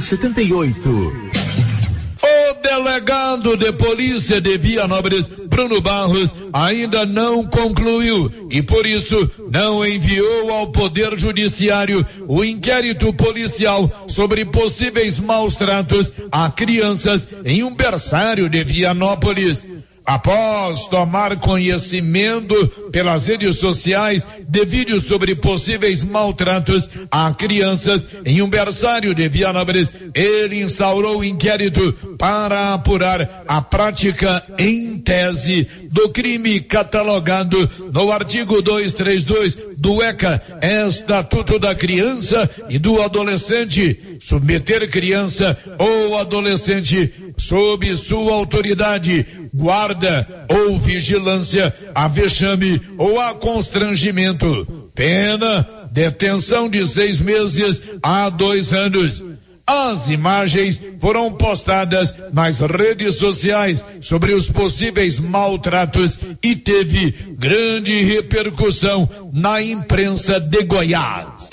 78. O delegado de polícia de Vianópolis, Bruno Barros, ainda não concluiu e por isso não enviou ao Poder Judiciário o inquérito policial sobre possíveis maus tratos a crianças em um berçário de Vianópolis após tomar conhecimento pelas redes sociais de vídeos sobre possíveis maltratos a crianças em um berçário de Vianópolis, ele instaurou um inquérito para apurar a prática em tese do crime catalogado no artigo 232 do ECA, Estatuto da Criança e do Adolescente, submeter criança ou adolescente sob sua autoridade, guarda ou vigilância a vexame ou a constrangimento. Pena, detenção de seis meses a dois anos. As imagens foram postadas nas redes sociais sobre os possíveis maltratos e teve grande repercussão na imprensa de Goiás.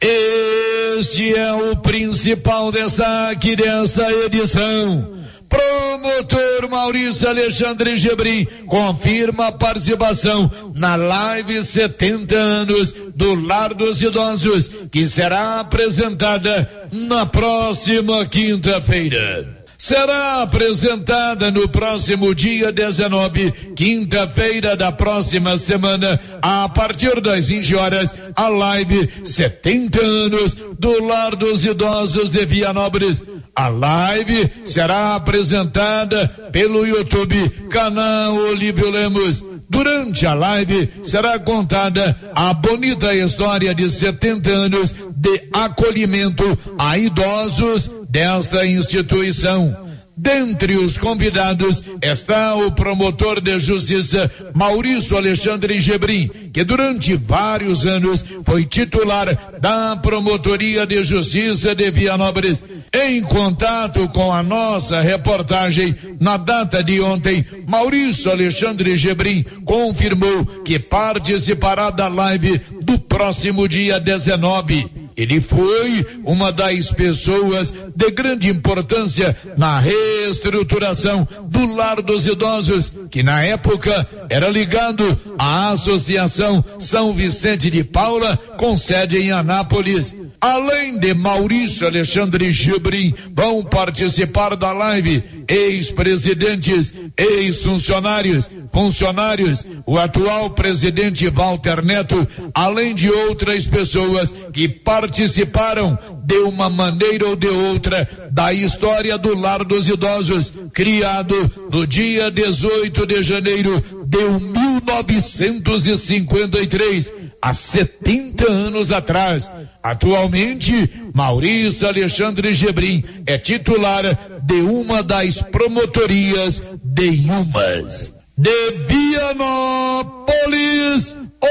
Este é o principal destaque desta edição. Promotor Maurício Alexandre Gebrim confirma a participação na live 70 anos do Lar dos Idosos, que será apresentada na próxima quinta-feira será apresentada no próximo dia 19, quinta-feira da próxima semana, a partir das 20 horas, a live 70 anos do Lar dos Idosos de Vianópolis. A live será apresentada pelo YouTube, canal Olívio Lemos. Durante a live será contada a bonita história de 70 anos de acolhimento a idosos desta instituição. Dentre os convidados está o promotor de justiça Maurício Alexandre Gebrim, que durante vários anos foi titular da Promotoria de Justiça de Vianópolis. Em contato com a nossa reportagem, na data de ontem, Maurício Alexandre Gebrim confirmou que participará da live do próximo dia 19. Ele foi uma das pessoas de grande importância na reestruturação do Lar dos Idosos, que na época era ligado à Associação São Vicente de Paula, com sede em Anápolis. Além de Maurício Alexandre Gibrim, vão participar da live ex-presidentes, ex-funcionários, funcionários, o atual presidente Walter Neto, além de outras pessoas que participaram de uma maneira ou de outra da história do Lar dos Idosos, criado no dia 18 de janeiro de 1953, há 70 anos atrás. Atualmente, Maurício Alexandre Gebrim é titular de uma das promotorias de Umas. De Vianópolis,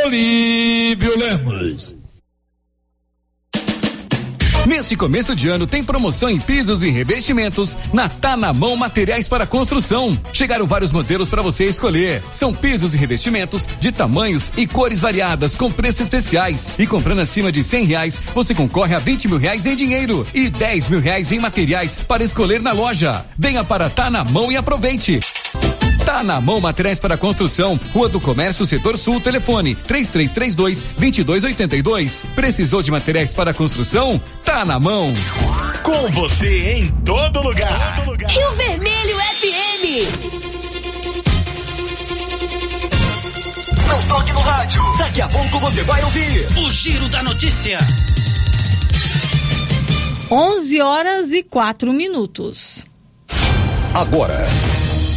Olívio Lemos. Neste começo de ano tem promoção em pisos e revestimentos na Tá na Mão Materiais para Construção. Chegaram vários modelos para você escolher. São pisos e revestimentos de tamanhos e cores variadas com preços especiais. E comprando acima de cem reais, você concorre a vinte mil reais em dinheiro e dez mil reais em materiais para escolher na loja. Venha para Tá na Mão e aproveite. Tá na mão materiais para construção. Rua do Comércio, Setor Sul, telefone 3332 2282. Precisou de materiais para construção? Tá na mão. Com você em todo lugar. Todo lugar. Rio Vermelho FM. Não toque no rádio. Daqui a pouco você vai ouvir o Giro da Notícia. 11 horas e 4 minutos. Agora,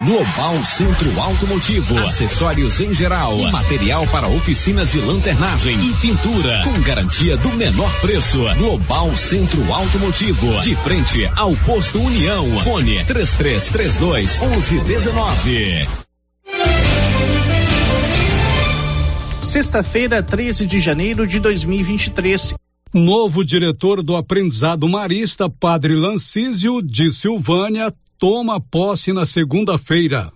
Global Centro Automotivo, acessórios em geral, material para oficinas de lanternagem e pintura, com garantia do menor preço. Global Centro Automotivo, de frente ao posto União. Fone 3332 1119. sexta-feira, 13 de janeiro de 2023. Novo diretor do aprendizado marista, Padre Lancísio de Silvânia, toma posse na segunda-feira.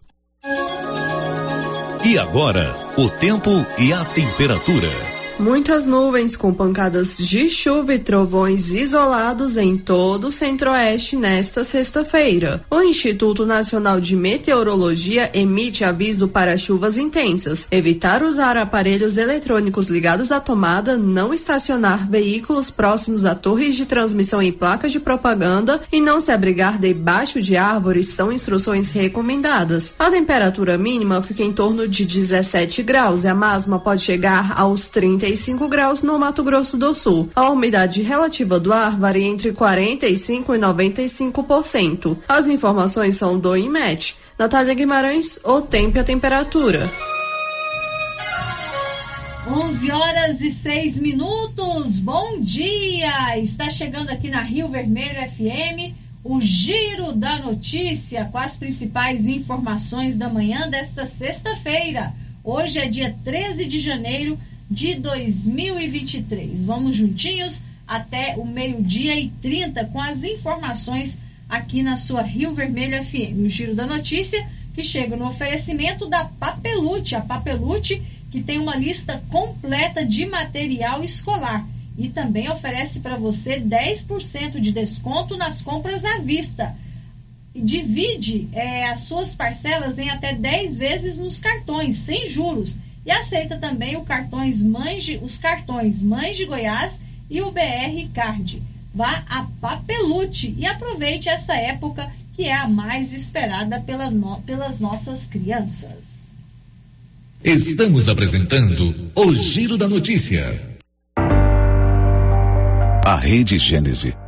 E agora, o tempo e a temperatura. Muitas nuvens com pancadas de chuva e trovões isolados em todo o centro-oeste nesta sexta-feira. O Instituto Nacional de Meteorologia emite aviso para chuvas intensas, evitar usar aparelhos eletrônicos ligados à tomada, não estacionar veículos próximos a torres de transmissão e placas de propaganda e não se abrigar debaixo de árvores são instruções recomendadas. A temperatura mínima fica em torno de 17 graus e a máxima pode chegar aos 30 45 graus no Mato Grosso do Sul. A umidade relativa do ar varia entre 45 e 95%. As informações são do IMET. Natália Guimarães, o tempo e a temperatura. 11 horas e 6 minutos. Bom dia! Está chegando aqui na Rio Vermelho FM o Giro da Notícia com as principais informações da manhã desta sexta-feira. Hoje é dia 13 de janeiro de 2023. Vamos juntinhos até o meio-dia e 30 com as informações aqui na sua Rio Vermelho FM. O Giro da Notícia que chega no oferecimento da Papelute, a Papelute que tem uma lista completa de material escolar e também oferece para você 10% de desconto nas compras à vista. Divide é, as suas parcelas em até 10 vezes nos cartões, sem juros e aceita também o cartões Mães de, os cartões Mães de Goiás e o BR Card. Vá a Papelute e aproveite essa época que é a mais esperada pela no, pelas nossas crianças. Estamos apresentando o Giro da Notícia. A Rede Gênese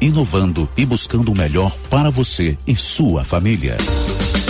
inovando e buscando o melhor para você e sua família.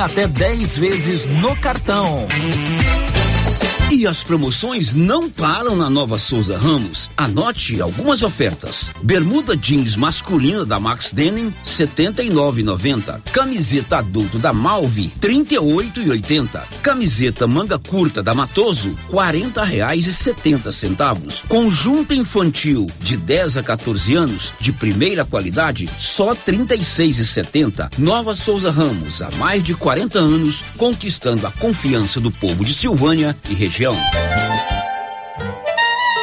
até 10 vezes no cartão. E as promoções não param na Nova Souza Ramos. Anote algumas ofertas. Bermuda jeans masculina da Max Denim, 79,90. Camiseta adulto da Malve, 38,80. Camiseta manga curta da Matoso, 40 reais e 70 centavos. Conjunto infantil de 10 a 14 anos, de primeira qualidade, só 36,70. Nova Souza Ramos, há mais de 40 anos, conquistando a confiança do povo de Silvânia e região região.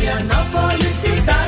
Vianópolis, cidade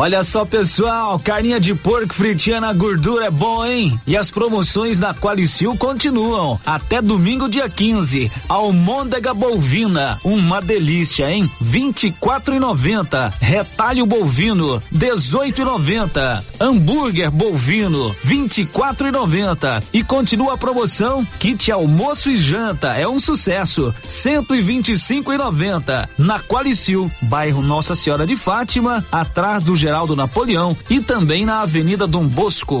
Olha só, pessoal, carninha de porco fritinha na gordura é bom, hein? E as promoções da Qualicil continuam até domingo, dia 15. Almôndega bovina, uma delícia, hein? 24,90. Retalho bovino, 18,90. Hambúrguer bovino, 24,90. E continua a promoção kit almoço e janta, é um sucesso, 125,90. Na Qualicil, bairro Nossa Senhora de Fátima, atrás do Geraldo Napoleão e também na Avenida Dom Bosco.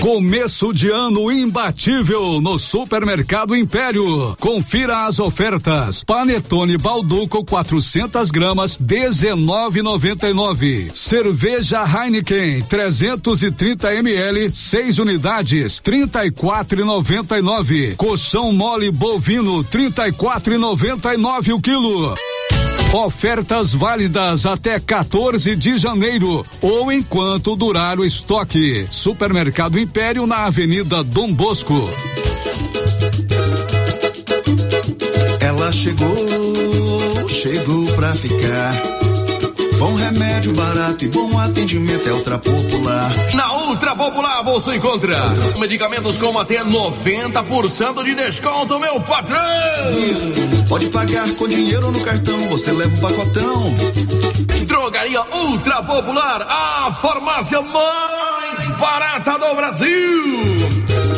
Começo de ano imbatível no Supermercado Império. Confira as ofertas. Panetone Balduco 400 gramas 19,99. Cerveja Heineken 330 ml 6 unidades 34,99. Colchão mole bovino 34,99 o quilo. Ofertas válidas até 14 de janeiro ou enquanto durar o estoque. Supermercado Império na Avenida Dom Bosco. Ela chegou, chegou pra ficar. Bom remédio barato e bom atendimento é Ultra Popular. Na Ultra Popular você encontra medicamentos com até 90% de desconto, meu patrão! Pode pagar com dinheiro no cartão, você leva o pacotão. Drogaria Ultra Popular, a farmácia mais barata do Brasil!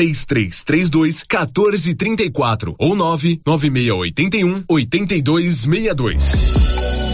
3332 1434 ou 99681 8262.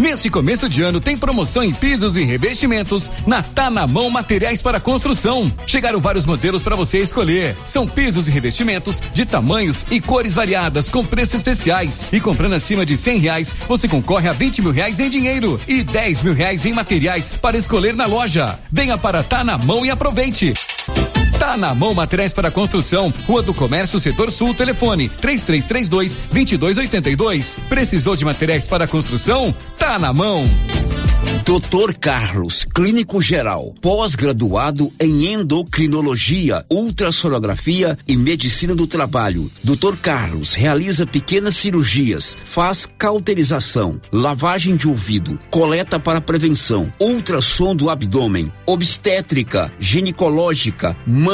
Nesse começo de ano tem promoção em pisos e revestimentos na Tá na Mão Materiais para Construção. Chegaram vários modelos para você escolher. São pisos e revestimentos de tamanhos e cores variadas com preços especiais. E comprando acima de cem reais, você concorre a 20 mil reais em dinheiro e 10 mil reais em materiais para escolher na loja. Venha para Tá na Mão e aproveite. Tá na mão materiais para construção. Rua do Comércio, Setor Sul, telefone 3332 2282. Precisou de materiais para construção? Tá na mão. Doutor Carlos, clínico geral, pós-graduado em endocrinologia, ultrassonografia e medicina do trabalho. Doutor Carlos realiza pequenas cirurgias, faz cauterização, lavagem de ouvido, coleta para prevenção, ultrassom do abdômen, obstétrica, ginecológica, mama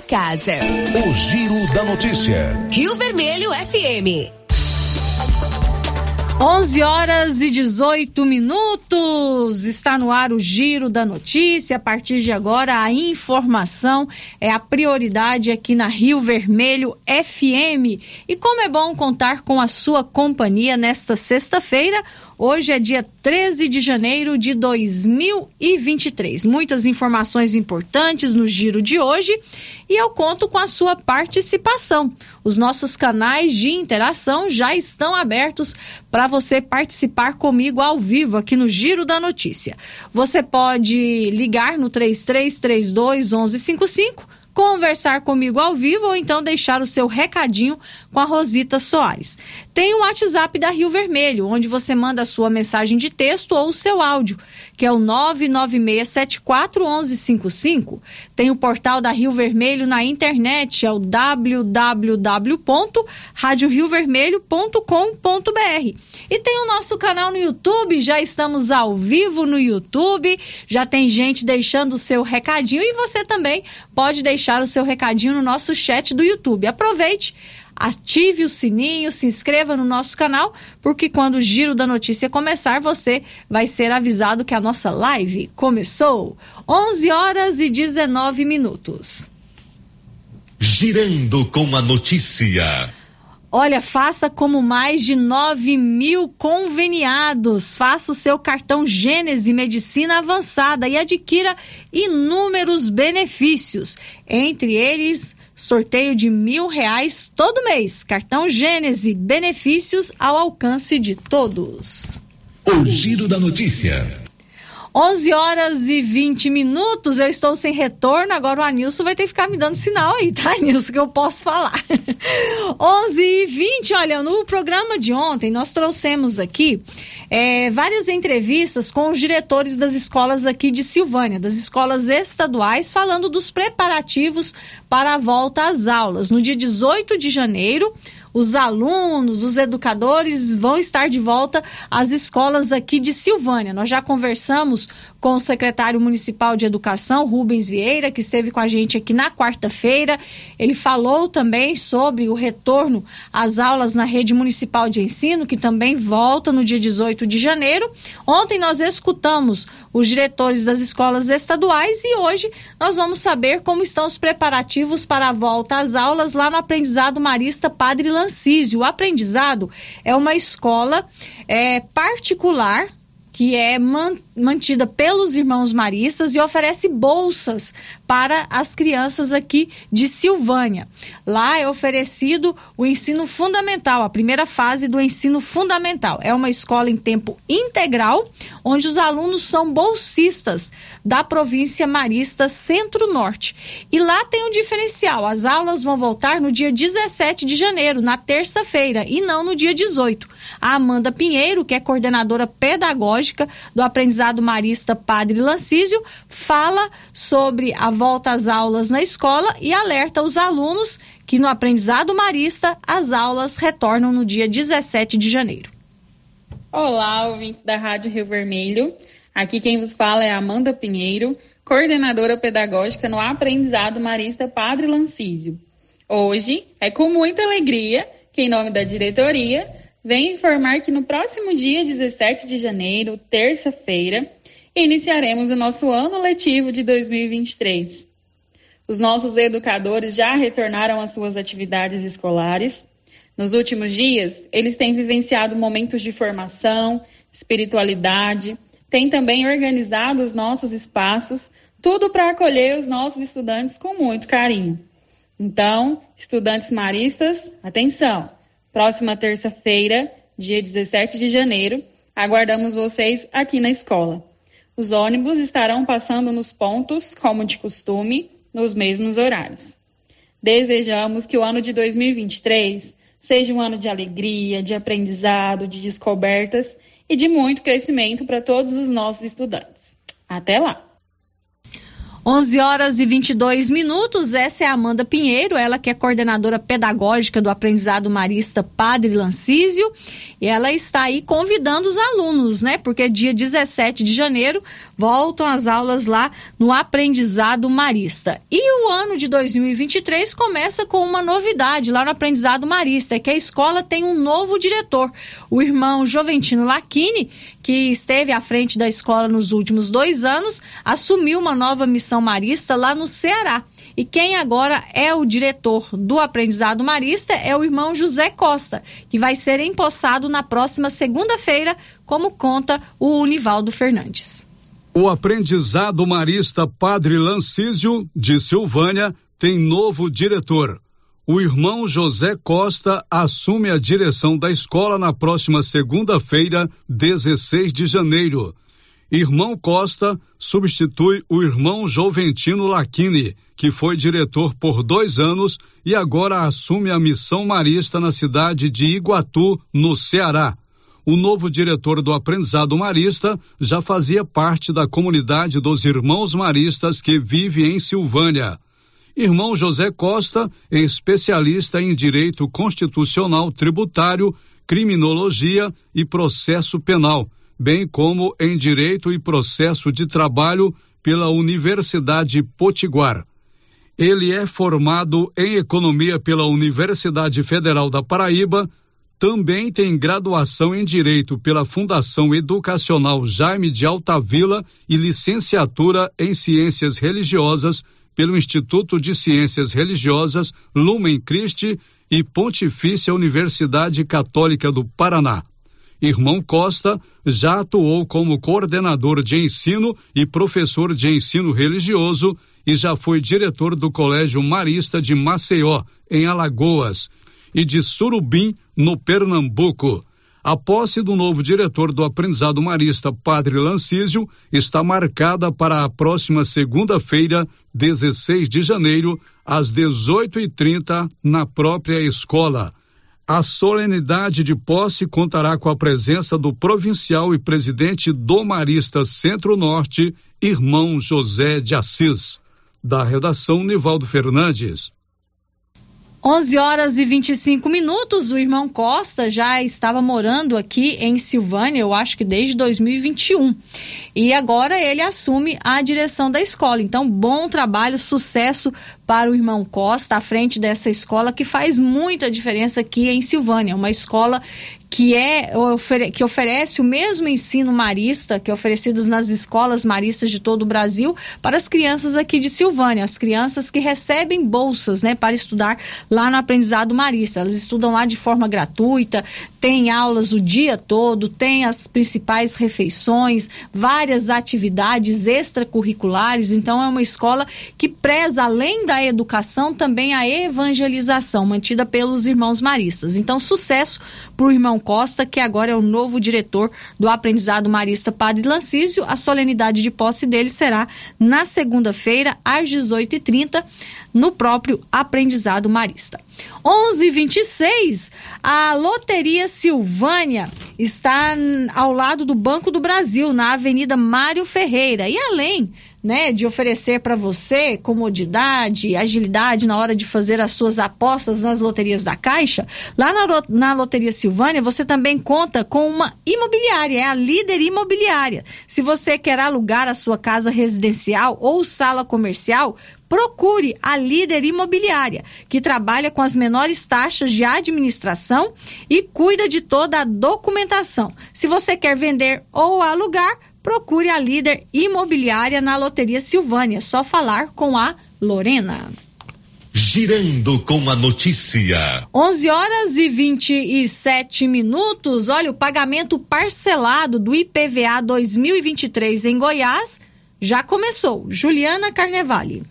casa. O Giro da Notícia. Rio Vermelho FM. 11 horas e 18 minutos. Está no ar o Giro da Notícia. A partir de agora, a informação é a prioridade aqui na Rio Vermelho FM. E como é bom contar com a sua companhia nesta sexta-feira. Hoje é dia 13 de janeiro de 2023. Muitas informações importantes no giro de hoje e eu conto com a sua participação. Os nossos canais de interação já estão abertos para você participar comigo ao vivo aqui no Giro da Notícia. Você pode ligar no 3332 1155 conversar comigo ao vivo ou então deixar o seu recadinho com a Rosita Soares. Tem o WhatsApp da Rio Vermelho, onde você manda a sua mensagem de texto ou o seu áudio, que é o 996741155. Tem o portal da Rio Vermelho na internet, é o www.radioriovermelho.com.br. E tem o nosso canal no YouTube, já estamos ao vivo no YouTube, já tem gente deixando o seu recadinho e você também pode deixar o seu recadinho no nosso chat do YouTube. Aproveite, ative o sininho, se inscreva no nosso canal, porque quando o giro da notícia começar, você vai ser avisado que a nossa live começou. 11 horas e 19 minutos. Girando com a notícia. Olha, faça como mais de 9 mil conveniados. Faça o seu cartão Gênese Medicina Avançada e adquira inúmeros benefícios. Entre eles, sorteio de mil reais todo mês. Cartão Gênese, benefícios ao alcance de todos. O Giro da Notícia. 11 horas e 20 minutos, eu estou sem retorno, agora o Anilson vai ter que ficar me dando sinal aí, tá, Anilson, que eu posso falar. 11 e 20, olha, no programa de ontem nós trouxemos aqui é, várias entrevistas com os diretores das escolas aqui de Silvânia, das escolas estaduais, falando dos preparativos para a volta às aulas. No dia 18 de janeiro, os alunos, os educadores vão estar de volta às escolas aqui de Silvânia. Nós já conversamos com o secretário municipal de educação, Rubens Vieira, que esteve com a gente aqui na quarta-feira. Ele falou também sobre o retorno às aulas na rede municipal de ensino, que também volta no dia 18 de janeiro. Ontem nós escutamos os diretores das escolas estaduais e hoje nós vamos saber como estão os preparativos para a volta às aulas lá no aprendizado marista Padre Lancísio. O aprendizado é uma escola é, particular que é mantida pelos irmãos maristas e oferece bolsas para as crianças aqui de Silvânia. Lá é oferecido o ensino fundamental, a primeira fase do ensino fundamental. É uma escola em tempo integral, onde os alunos são bolsistas da província marista Centro-Norte. E lá tem um diferencial: as aulas vão voltar no dia 17 de janeiro, na terça-feira, e não no dia 18. A Amanda Pinheiro, que é coordenadora pedagógica do aprendizado marista Padre Lancísio, fala sobre a volta às aulas na escola e alerta os alunos que no aprendizado marista as aulas retornam no dia 17 de janeiro. Olá, ouvintes da Rádio Rio Vermelho. Aqui quem vos fala é Amanda Pinheiro, coordenadora pedagógica no aprendizado marista Padre Lancísio. Hoje é com muita alegria que, em nome da diretoria, venho informar que no próximo dia 17 de janeiro, terça-feira, iniciaremos o nosso ano letivo de 2023. Os nossos educadores já retornaram às suas atividades escolares. Nos últimos dias, eles têm vivenciado momentos de formação, espiritualidade, têm também organizado os nossos espaços, tudo para acolher os nossos estudantes com muito carinho. Então, estudantes maristas, atenção! Próxima terça-feira, dia 17 de janeiro, aguardamos vocês aqui na escola. Os ônibus estarão passando nos pontos, como de costume, nos mesmos horários. Desejamos que o ano de 2023 seja um ano de alegria, de aprendizado, de descobertas e de muito crescimento para todos os nossos estudantes. Até lá! 11 horas e 22 minutos. Essa é a Amanda Pinheiro, ela que é coordenadora pedagógica do aprendizado marista Padre Lancísio, e ela está aí convidando os alunos, né? Porque dia 17 de janeiro voltam as aulas lá no aprendizado marista. E o ano de 2023 começa com uma novidade lá no aprendizado marista, que a escola tem um novo diretor, o irmão Joventino Lacchini, que esteve à frente da escola nos últimos dois anos, assumiu uma nova missão marista lá no Ceará. E quem agora é o diretor do aprendizado marista é o irmão José Costa, que vai ser empossado na próxima segunda-feira, como conta o Univaldo Fernandes. O aprendizado marista Padre Lancísio, de Silvânia, tem novo diretor. O irmão José Costa assume a direção da escola na próxima segunda-feira, 16 de janeiro. Irmão Costa substitui o irmão Joventino Lacchini, que foi diretor por dois anos e agora assume a missão marista na cidade de Iguatu, no Ceará. O novo diretor do aprendizado marista já fazia parte da comunidade dos irmãos maristas que vive em Silvânia. Irmão José Costa é especialista em direito constitucional tributário, criminologia e processo penal bem como em Direito e Processo de Trabalho pela Universidade Potiguar. Ele é formado em Economia pela Universidade Federal da Paraíba, também tem graduação em Direito pela Fundação Educacional Jaime de Altavila e licenciatura em Ciências Religiosas pelo Instituto de Ciências Religiosas Lumen Christi e Pontifícia Universidade Católica do Paraná. Irmão Costa já atuou como coordenador de ensino e professor de ensino religioso e já foi diretor do Colégio Marista de Maceió, em Alagoas, e de Surubim, no Pernambuco. A posse do novo diretor do aprendizado marista, Padre Lancísio, está marcada para a próxima segunda-feira, 16 de janeiro, às 18h30, na própria escola. A solenidade de posse contará com a presença do provincial e presidente do Marista Centro-Norte, irmão José de Assis. Da redação, Nivaldo Fernandes. 11 horas e 25 minutos. O irmão Costa já estava morando aqui em Silvânia, eu acho que desde 2021. E agora ele assume a direção da escola. Então, bom trabalho, sucesso para o irmão Costa à frente dessa escola que faz muita diferença aqui em Silvânia. Uma escola que é que oferece o mesmo ensino marista que é oferecido nas escolas maristas de todo o Brasil para as crianças aqui de Silvânia, as crianças que recebem bolsas, né, para estudar lá no aprendizado marista. Elas estudam lá de forma gratuita, tem aulas o dia todo, tem as principais refeições, várias atividades extracurriculares. Então é uma escola que preza além da educação também a evangelização mantida pelos irmãos maristas. Então sucesso para o irmão Costa, que agora é o novo diretor do aprendizado marista Padre Lancísio. A solenidade de posse dele será na segunda-feira, às 18h30, no próprio aprendizado marista. 11:26 a Loteria Silvânia está ao lado do Banco do Brasil, na Avenida Mário Ferreira. E além né, de oferecer para você comodidade, agilidade na hora de fazer as suas apostas nas loterias da Caixa, lá na, na Loteria Silvânia você também conta com uma imobiliária, é a líder imobiliária. Se você quer alugar a sua casa residencial ou sala comercial, procure a líder imobiliária, que trabalha com as menores taxas de administração e cuida de toda a documentação. Se você quer vender ou alugar, procure a líder imobiliária na Loteria Silvânia. Só falar com a Lorena. Girando com a notícia. 11 horas e 27 minutos. Olha, o pagamento parcelado do IPVA 2023 em Goiás já começou. Juliana Carnevale.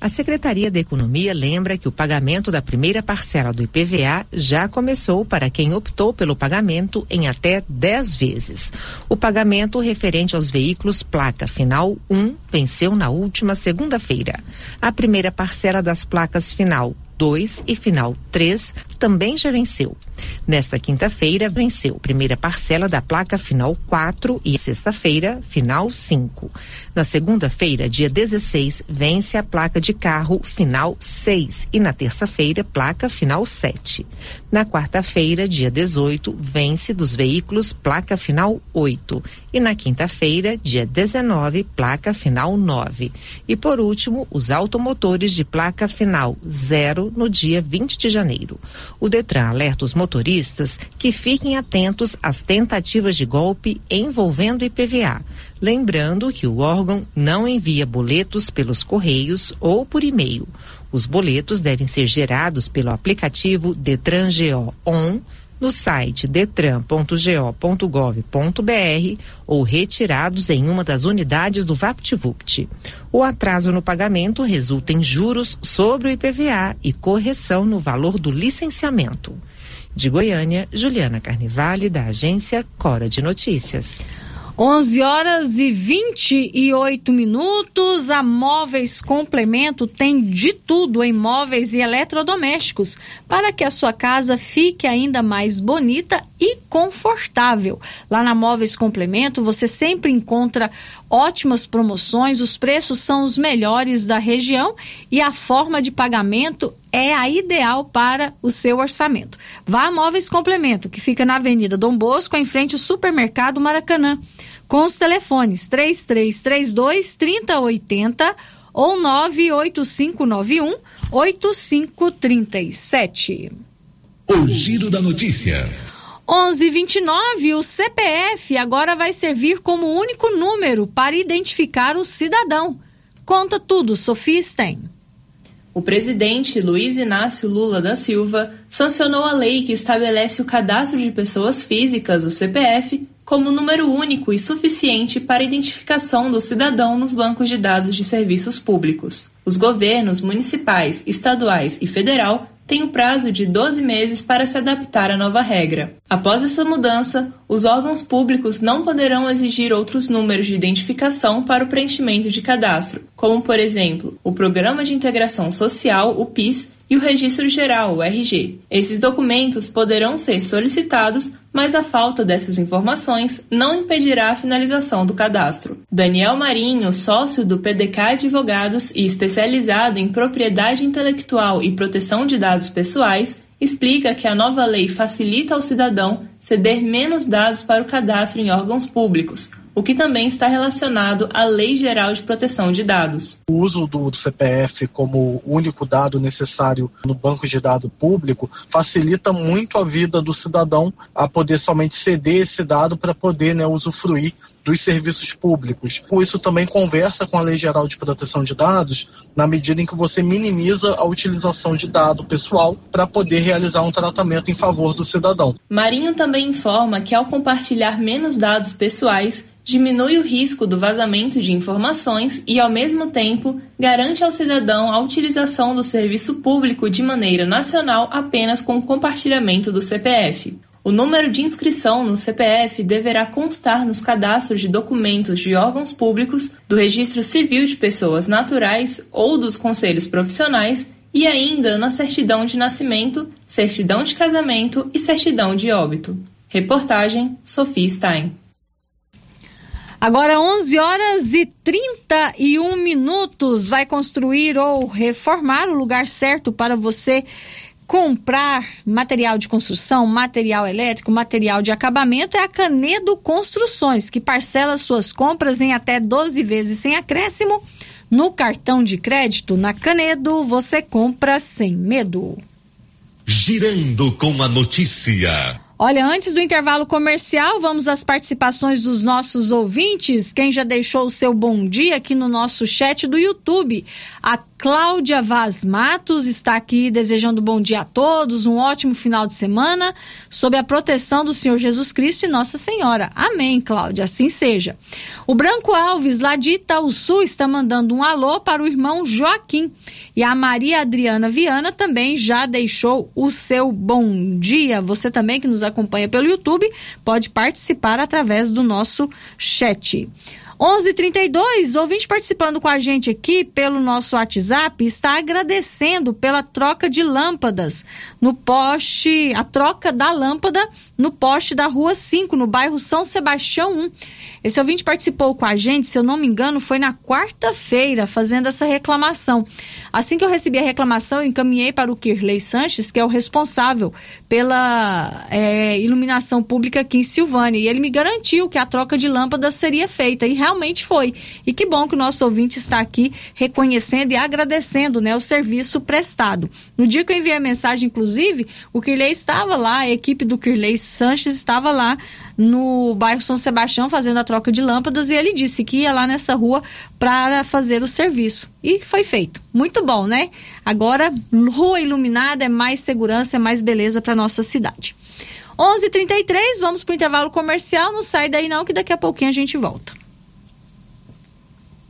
A Secretaria da Economia lembra que o pagamento da primeira parcela do IPVA já começou para quem optou pelo pagamento em até 10 vezes. O pagamento referente aos veículos placa final 1 venceu na última segunda-feira. A primeira parcela das placas final 2 e final 3 também já venceu. Nesta quinta-feira, venceu primeira parcela da placa final 4 e sexta-feira, final 5. Na segunda-feira, dia 16, vence a placa de carro final 6 e na terça-feira, placa final 7. Na quarta-feira, dia 18, vence dos veículos placa final 8 e na quinta-feira, dia 19, placa final 9. E por último, os automotores de placa final 0 no dia 20 de janeiro. O Detran alerta os motoristas que fiquem atentos às tentativas de golpe envolvendo IPVA. Lembrando que o órgão não envia boletos pelos correios ou por e-mail. Os boletos devem ser gerados pelo aplicativo Detran GO ON no site detran.go.gov.br ou retirados em uma das unidades do VaptVupt. O atraso no pagamento resulta em juros sobre o IPVA e correção no valor do licenciamento. De Goiânia, Juliana Carnivale, da agência Cora de Notícias. 11 horas e 28 minutos. A Móveis Complemento tem de tudo em móveis e eletrodomésticos para que a sua casa fique ainda mais bonita e confortável. Lá na Móveis Complemento você sempre encontra ótimas promoções, os preços são os melhores da região e a forma de pagamento é a ideal para o seu orçamento. Vá a Móveis Complemento, que fica na Avenida Dom Bosco, em frente ao Supermercado Maracanã com os telefones 3332 3080 ou 98591 8537. O giro da notícia. 1129, o CPF agora vai servir como único número para identificar o cidadão. Conta tudo, Sofia Sten. O presidente Luiz Inácio Lula da Silva sancionou a lei que estabelece o cadastro de pessoas físicas, o CPF, como número único e suficiente para a identificação do cidadão nos bancos de dados de serviços públicos. Os governos municipais, estaduais e federal tem o prazo de 12 meses para se adaptar à nova regra. Após essa mudança, os órgãos públicos não poderão exigir outros números de identificação para o preenchimento de cadastro, como, por exemplo, o Programa de Integração Social, o PIS, e o Registro Geral, o RG. Esses documentos poderão ser solicitados, mas a falta dessas informações não impedirá a finalização do cadastro. Daniel Marinho, sócio do PDK Advogados e especializado em propriedade intelectual e proteção de dados pessoais, explica que a nova lei facilita ao cidadão ceder menos dados para o cadastro em órgãos públicos, o que também está relacionado à Lei Geral de Proteção de Dados. O uso do, CPF como único dado necessário no banco de dados público facilita muito a vida do cidadão a poder somente ceder esse dado para poder né, usufruir dos serviços públicos. Isso também conversa com a Lei Geral de Proteção de Dados, na medida em que você minimiza a utilização de dado pessoal para poder realizar um tratamento em favor do cidadão. Marinho também informa que ao compartilhar menos dados pessoais, diminui o risco do vazamento de informações e, ao mesmo tempo, garante ao cidadão a utilização do serviço público de maneira nacional apenas com o compartilhamento do CPF. O número de inscrição no CPF deverá constar nos cadastros de documentos de órgãos públicos, do Registro Civil de Pessoas Naturais ou dos conselhos profissionais e ainda na certidão de nascimento, certidão de casamento e certidão de óbito. Reportagem Sofia Stein. Agora 11 horas e 31 minutos. Vai construir ou reformar o lugar certo para você comprar material de construção, material elétrico, material de acabamento é a Canedo Construções, que parcela suas compras em até 12 vezes sem acréscimo no cartão de crédito. Na Canedo você compra sem medo. Girando com a notícia. Olha, antes do intervalo comercial, vamos às participações dos nossos ouvintes. Quem já deixou o seu bom dia aqui no nosso chat do YouTube. A Cláudia Vaz Matos está aqui desejando bom dia a todos, um ótimo final de semana, sob a proteção do Senhor Jesus Cristo e Nossa Senhora. Amém, Cláudia, assim seja. O Branco Alves, lá de Itaúsu, está mandando um alô para o irmão Joaquim. E a Maria Adriana Viana também já deixou o seu bom dia. Você também que nos acompanha pelo YouTube pode participar através do nosso chat. 11:32 ouvinte participando com a gente aqui pelo nosso WhatsApp está agradecendo pela troca de lâmpadas no poste, a troca da lâmpada no poste da Rua 5, no bairro São Sebastião 1. Esse ouvinte participou com a gente, se eu não me engano, foi na quarta-feira fazendo essa reclamação. Assim que eu recebi a reclamação, eu encaminhei para o Kirley Sanches, que é o responsável pela é, iluminação pública aqui em Silvânia, e ele me garantiu que a troca de lâmpadas seria feita e realmente foi. E que bom que o nosso ouvinte está aqui reconhecendo e agradecendo né, o serviço prestado. No dia que eu enviei a mensagem, inclusive, o Kirley estava lá, a equipe do Kirley Sanches estava lá no bairro São Sebastião fazendo a troca de lâmpadas e ele disse que ia lá nessa rua para fazer o serviço. E foi feito. Muito bom, né? Agora, rua iluminada é mais segurança, é mais beleza para nossa cidade. 11:33 vamos para o intervalo comercial. Não sai daí não, que daqui a pouquinho a gente volta.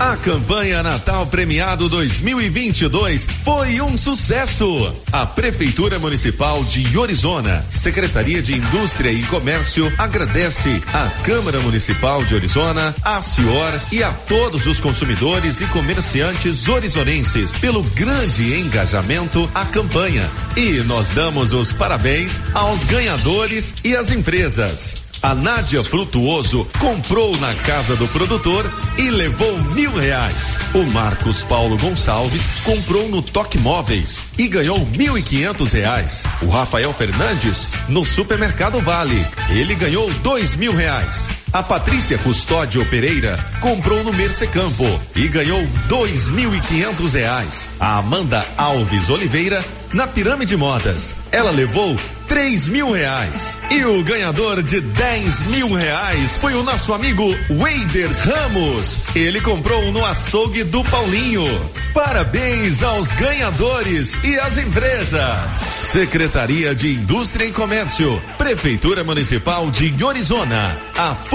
A campanha Natal Premiado 2022 foi um sucesso. A Prefeitura Municipal de Orizona, Secretaria de Indústria e Comércio agradece à Câmara Municipal de Orizona, à Cior e a todos os consumidores e comerciantes orizonenses pelo grande engajamento à campanha. E nós damos os parabéns aos ganhadores e às empresas. A Nádia Frutuoso comprou na casa do produtor e levou mil reais. O Marcos Paulo Gonçalves comprou no Toque Móveis e ganhou mil e quinhentos reais. O Rafael Fernandes no Supermercado Vale. Ele ganhou dois mil reais. A Patrícia Custódio Pereira comprou no Mercecampo e ganhou dois mil e quinhentos reais. A Amanda Alves Oliveira na Pirâmide Modas. Ela levou três mil reais. E o ganhador de dez mil reais foi o nosso amigo Weider Ramos. Ele comprou no açougue do Paulinho. Parabéns aos ganhadores e às empresas. Secretaria de Indústria e Comércio, Prefeitura Municipal de Orizona. A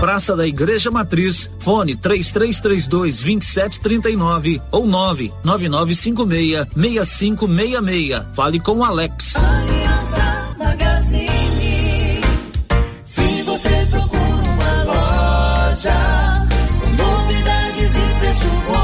Praça da Igreja Matriz, fone 3332 2739 ou 99956 6566. Fale com Alex. Aliança Magazine. Se você procura uma loja com novidades e preço bom,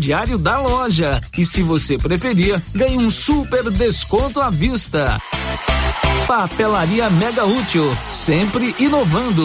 crediário da loja. E se você preferir, ganhe um super desconto à vista. Papelaria Mega Útil, sempre inovando.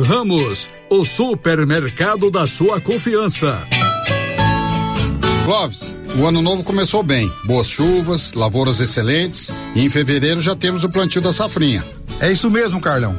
Ramos, o supermercado da sua confiança. Clóvis, o ano novo começou bem. Boas chuvas, lavouras excelentes e em fevereiro já temos o plantio da safrinha. É isso mesmo, Carlão.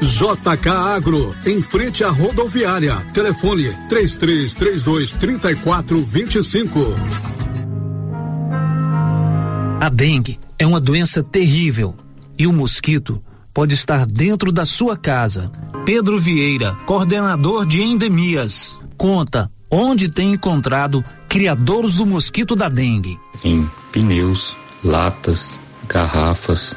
JK Agro, em frente à rodoviária. Telefone 3332 3425. A dengue é uma doença terrível e o mosquito pode estar dentro da sua casa. Pedro Vieira, coordenador de endemias, conta onde tem encontrado criadouros do mosquito da dengue. Em pneus, latas, garrafas,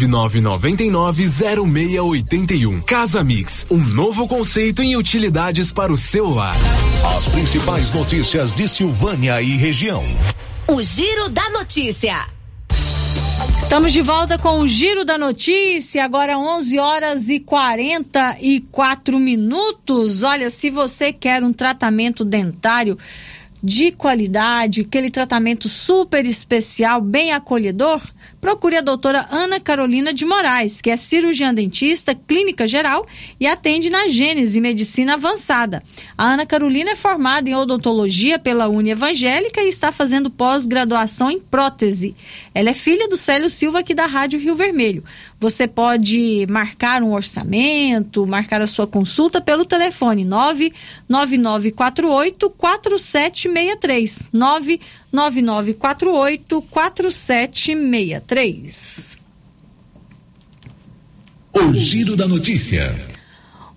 99990681. Casa Mix, um novo conceito em utilidades para o celular. As principais notícias de Silvânia e região. O Giro da Notícia. Estamos de volta com o Giro da Notícia, agora 11 horas e 44 minutos. Olha, se você quer um tratamento dentário de qualidade, aquele tratamento super especial, bem acolhedor, procure a doutora Ana Carolina de Moraes, que é cirurgiã dentista, clínica geral e atende na Gênese Medicina Avançada. A Ana Carolina é formada em odontologia pela Uni Evangélica e está fazendo pós-graduação em prótese. Ela é filha do Célio Silva aqui da Rádio Rio Vermelho. Você pode marcar um orçamento, marcar a sua consulta pelo telefone 99948 4763 99948 4763. O Giro da Notícia.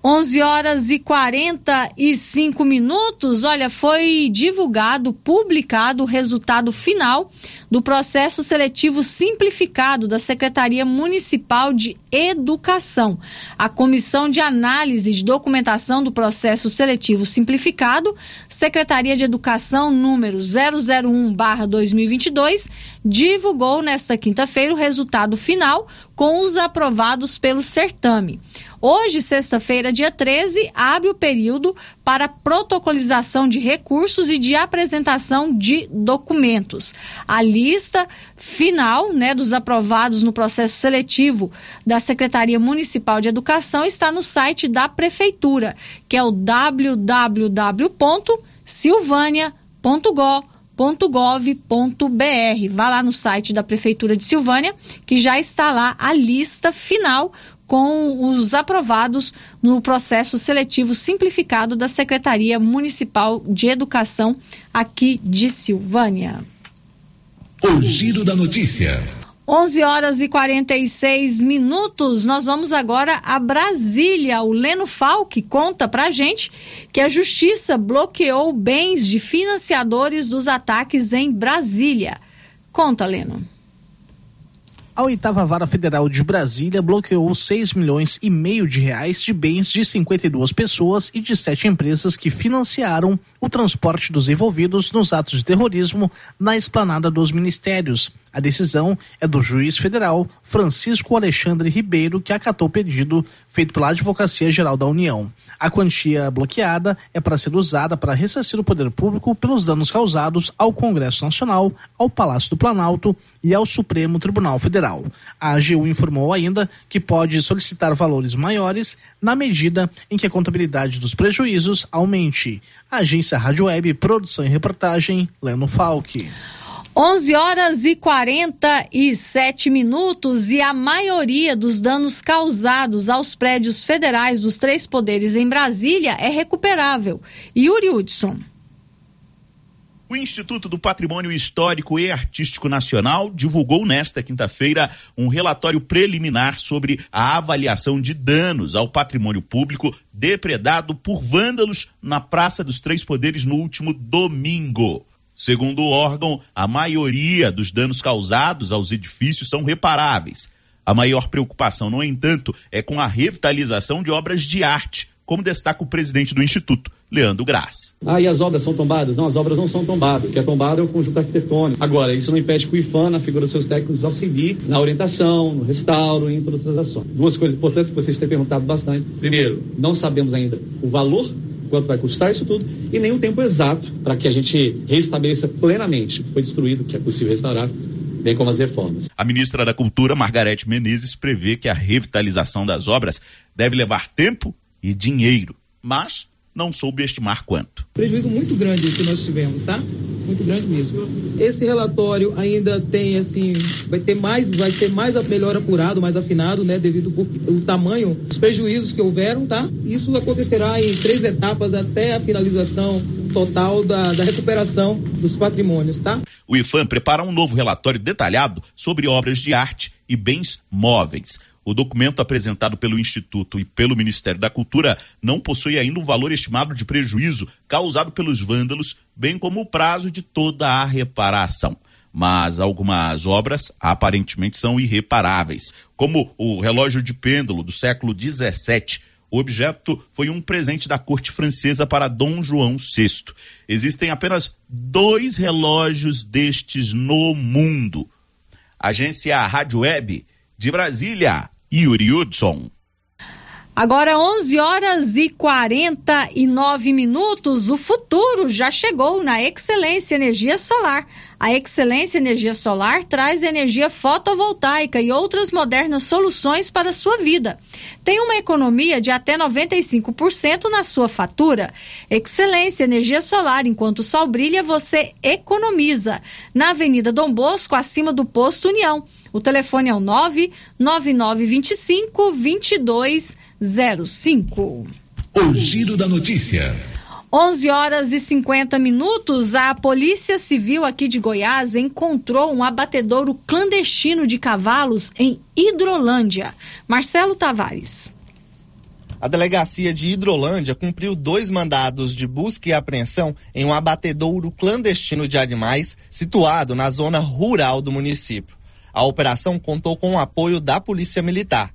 11 horas e 45 minutos. Olha, foi divulgado, publicado o resultado final do processo seletivo simplificado da Secretaria Municipal de Educação. A Comissão de Análise de Documentação do Processo Seletivo Simplificado, Secretaria de Educação número 001/2022, divulgou nesta quinta-feira o resultado final com os aprovados pelo certame. Hoje, sexta-feira, dia 13, abre o período para protocolização de recursos e de apresentação de documentos. A lista final né, dos aprovados no processo seletivo da Secretaria Municipal de Educação está no site da Prefeitura, que é o www.silvânia.gov.br. Vá lá no site da Prefeitura de Silvânia, que já está lá a lista final com os aprovados no processo seletivo simplificado da Secretaria Municipal de Educação aqui de Silvânia. O Giro da Notícia. 11 horas e 46 minutos. Nós vamos agora a Brasília. O Leno Falck conta pra gente que a justiça bloqueou bens de financiadores dos ataques em Brasília. Conta, Leno. A oitava vara federal de Brasília bloqueou 6 milhões e meio de reais de bens de 52 pessoas e de sete empresas que financiaram o transporte dos envolvidos nos atos de terrorismo na esplanada dos ministérios. A decisão é do juiz federal Francisco Alexandre Ribeiro, que acatou o pedido feito pela Advocacia Geral da União. A quantia bloqueada é para ser usada para ressarcir o poder público pelos danos causados ao Congresso Nacional, ao Palácio do Planalto e ao Supremo Tribunal Federal. A AGU informou ainda que pode solicitar valores maiores na medida em que a contabilidade dos prejuízos aumente. A agência Rádio Web, produção e reportagem, Leno Falck. 11 horas e 47 minutos e a maioria dos danos causados aos prédios federais dos três poderes em Brasília é recuperável. Yuri Hudson. O Instituto do Patrimônio Histórico e Artístico Nacional divulgou nesta quinta-feira um relatório preliminar sobre a avaliação de danos ao patrimônio público depredado por vândalos na Praça dos Três Poderes no último domingo. Segundo o órgão, a maioria dos danos causados aos edifícios são reparáveis. A maior preocupação, no entanto, é com a revitalização de obras de arte, como destaca o presidente do Instituto, Leandro Graça. Ah, e as obras são tombadas? Não, as obras não são tombadas. O que é tombado é o conjunto arquitetônico. Agora, isso não impede que o IFAM, na figura dos seus técnicos, auxilie na orientação, no restauro e em todas as ações. Duas coisas importantes que vocês têm perguntado bastante. Primeiro, não sabemos ainda o valor quanto vai custar isso tudo e nem o tempo exato para que a gente restabeleça plenamente o que foi destruído, que é possível restaurar, bem como as reformas. A ministra da Cultura, Margarete Menezes, prevê que a revitalização das obras deve levar tempo e dinheiro, mas não soube estimar quanto. Prejuízo muito grande que nós tivemos, tá? Muito grande mesmo. Esse relatório ainda tem assim, vai ter mais, vai ser mais melhor apurado, mais afinado, né, devido ao tamanho dos prejuízos que houveram, tá? Isso acontecerá em três etapas até a finalização total da, da recuperação dos patrimônios, tá? O IFAM prepara um novo relatório detalhado sobre obras de arte e bens móveis. O documento apresentado pelo Instituto e pelo Ministério da Cultura não possui ainda um valor estimado de prejuízo causado pelos vândalos, bem como o prazo de toda a reparação. Mas algumas obras aparentemente são irreparáveis, como o relógio de pêndulo do século XVII. O objeto foi um presente da corte francesa para Dom João VI. Existem apenas dois relógios destes no mundo. Agência Rádio Web de Brasília, Yuri Hudson. Agora 11 horas e 49 minutos, o futuro já chegou na Excelência Energia Solar. A Excelência Energia Solar traz energia fotovoltaica e outras modernas soluções para a sua vida. Tem uma economia de até 95% na sua fatura. Excelência Energia Solar, enquanto o sol brilha, você economiza. Na Avenida Dom Bosco, acima do posto União. O telefone é o 99925 22 05. O Giro da Notícia. 11 horas e 50 minutos, a Polícia Civil aqui de Goiás encontrou um abatedouro clandestino de cavalos em Hidrolândia. Marcelo Tavares. A delegacia de Hidrolândia cumpriu dois mandados de busca e apreensão em um abatedouro clandestino de animais situado na zona rural do município. A operação contou com o apoio da Polícia Militar.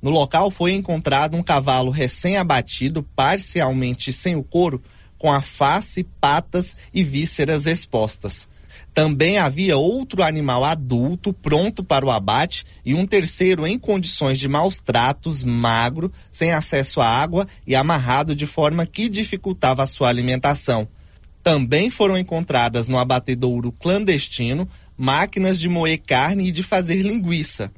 No local foi encontrado um cavalo recém-abatido, parcialmente sem o couro, com a face, patas e vísceras expostas. Também havia outro animal adulto pronto para o abate e um terceiro em condições de maus tratos, magro, sem acesso à água e amarrado de forma que dificultava a sua alimentação. Também foram encontradas no abatedouro clandestino máquinas de moer carne e de fazer linguiça.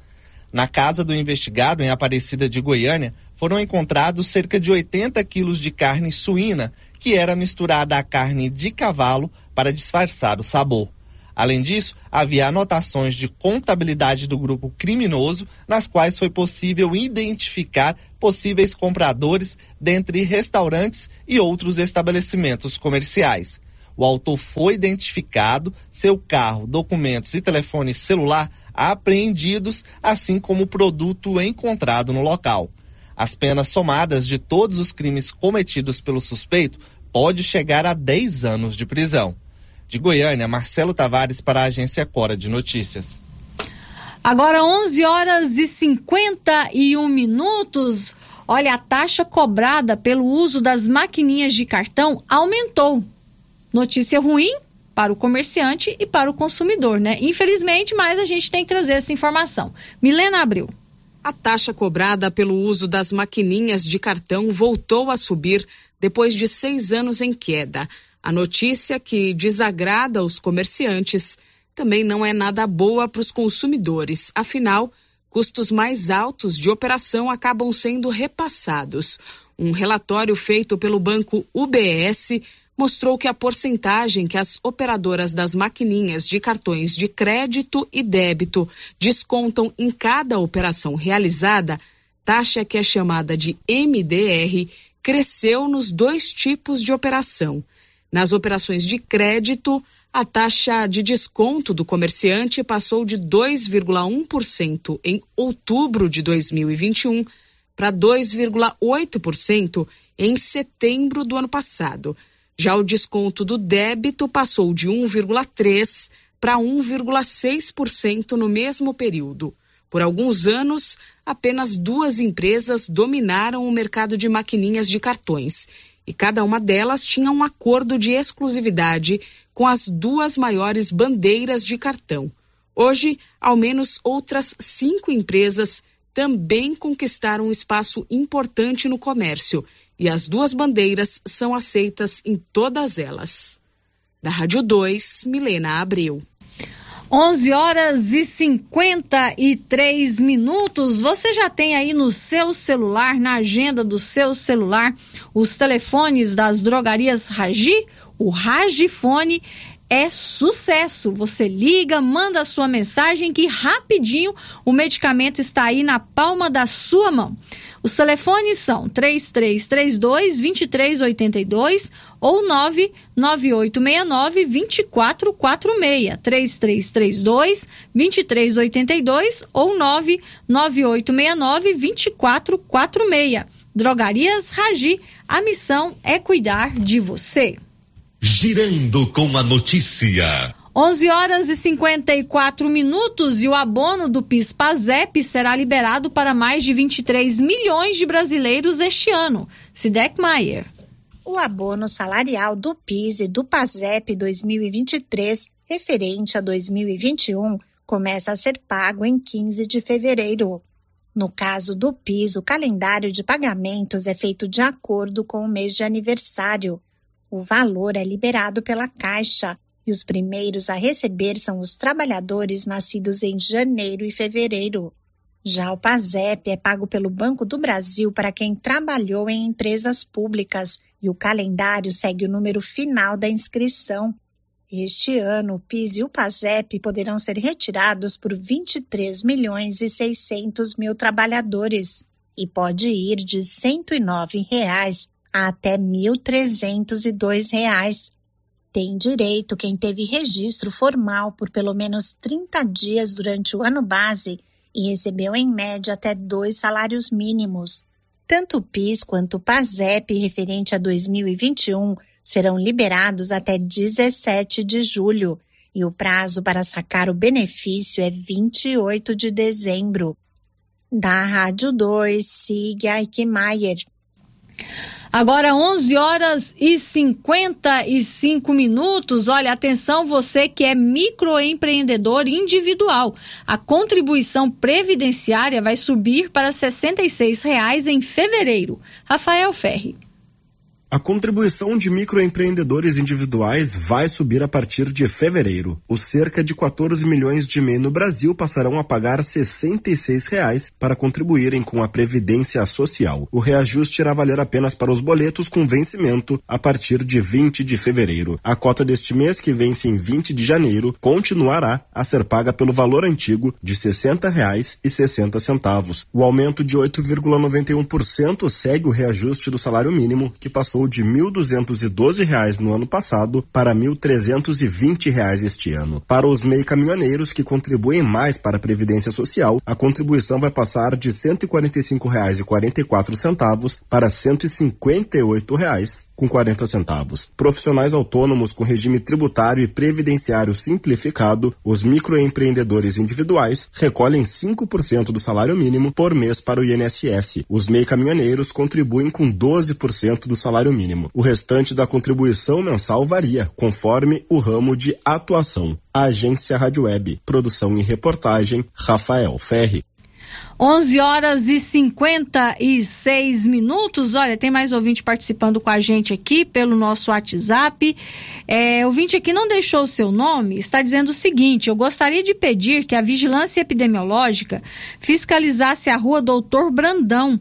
Na casa do investigado, em Aparecida de Goiânia, foram encontrados cerca de 80 quilos de carne suína, que era misturada à carne de cavalo para disfarçar o sabor. Além disso, havia anotações de contabilidade do grupo criminoso, nas quais foi possível identificar possíveis compradores dentre restaurantes e outros estabelecimentos comerciais. O autor foi identificado, seu carro, documentos e telefone celular apreendidos, assim como o produto encontrado no local. As penas somadas de todos os crimes cometidos pelo suspeito pode chegar a 10 anos de prisão. De Goiânia, Marcelo Tavares para a agência Cora de Notícias. Agora 11 horas e 51 minutos. Olha, a taxa cobrada pelo uso das maquininhas de cartão aumentou. Notícia ruim para o comerciante e para o consumidor, né? Infelizmente, mas a gente tem que trazer essa informação. Milena Abreu. A taxa cobrada pelo uso das maquininhas de cartão voltou a subir depois de seis anos em queda. A notícia que desagrada os comerciantes também não é nada boa para os consumidores. Afinal, custos mais altos de operação acabam sendo repassados. Um relatório feito pelo banco UBS mostrou que a porcentagem que as operadoras das maquininhas de cartões de crédito e débito descontam em cada operação realizada, taxa que é chamada de MDR, cresceu nos dois tipos de operação. Nas operações de crédito, a taxa de desconto do comerciante passou de 2,1% em outubro de 2021 para 2,8% em setembro do ano passado. Já o desconto do débito passou de 1,3% para 1,6% no mesmo período. Por alguns anos, apenas duas empresas dominaram o mercado de maquininhas de cartões e cada uma delas tinha um acordo de exclusividade com as duas maiores bandeiras de cartão. Hoje, ao menos outras cinco empresas também conquistaram um espaço importante no comércio e as duas bandeiras são aceitas em todas elas. Da Rádio 2, Milena Abreu. 11 horas e 53 minutos. Você já tem aí no seu celular, na agenda do seu celular, os telefones das drogarias Ragi? O Ragifone é sucesso. Você liga, manda a sua mensagem que rapidinho o medicamento está aí na palma da sua mão. Os telefones são 3332 2382 ou 99869 2446. 3332 2382 ou 99869 2446. Drogarias Ragi, a missão é cuidar de você. Girando com a notícia. 11 horas e 54 minutos e o abono do PIS-PASEP será liberado para mais de 23 milhões de brasileiros este ano. Sidek Maier. O abono salarial do PIS e do PASEP 2023, referente a 2021, começa a ser pago em 15 de fevereiro. No caso do PIS, o calendário de pagamentos é feito de acordo com o mês de aniversário. O valor é liberado pela Caixa e os primeiros a receber são os trabalhadores nascidos em janeiro e fevereiro. Já o PASEP é pago pelo Banco do Brasil para quem trabalhou em empresas públicas e o calendário segue o número final da inscrição. Este ano, o PIS e o PASEP poderão ser retirados por 23 milhões e 600 mil trabalhadores e pode ir de 109 reais até 1.302 reais. Tem direito quem teve registro formal por pelo menos 30 dias durante o ano base e recebeu em média até dois salários mínimos. Tanto o PIS quanto o PASEP referente a 2021 serão liberados até 17 de julho e o prazo para sacar o benefício é 28 de dezembro. Da Rádio 2, siga Eichmeier. Agora 11 horas e 55 minutos. Olha, atenção você que é microempreendedor individual. A contribuição previdenciária vai subir para 66 reais em fevereiro. Rafael Ferri. A contribuição de microempreendedores individuais vai subir a partir de fevereiro. Os cerca de 14 milhões de MEI no Brasil passarão a pagar 66 reais para contribuírem com a Previdência Social. O reajuste irá valer apenas para os boletos com vencimento a partir de 20 de fevereiro. A cota deste mês, que vence em 20 de janeiro, continuará a ser paga pelo valor antigo de 60 reais e 60 centavos. O aumento de 8,91% segue o reajuste do salário mínimo, que passou de R$ 1.212 no ano passado para R$ 1.320 este ano. Para os MEI caminhoneiros que contribuem mais para a Previdência Social, a contribuição vai passar de R$ 145,44 para R$ 158,40. Profissionais autônomos com regime tributário e previdenciário simplificado, os microempreendedores individuais recolhem 5% do salário mínimo por mês para o INSS. Os MEI caminhoneiros contribuem com 12% do salário mínimo. O restante da contribuição mensal varia, conforme o ramo de atuação. A Agência Rádio Web, produção e reportagem, Rafael Ferri. 11 horas e 56 minutos. Olha, tem mais ouvinte participando com a gente aqui pelo nosso WhatsApp. É, ouvinte aqui não deixou o seu nome, está dizendo o seguinte: eu gostaria de pedir que a vigilância epidemiológica fiscalizasse a rua Doutor Brandão,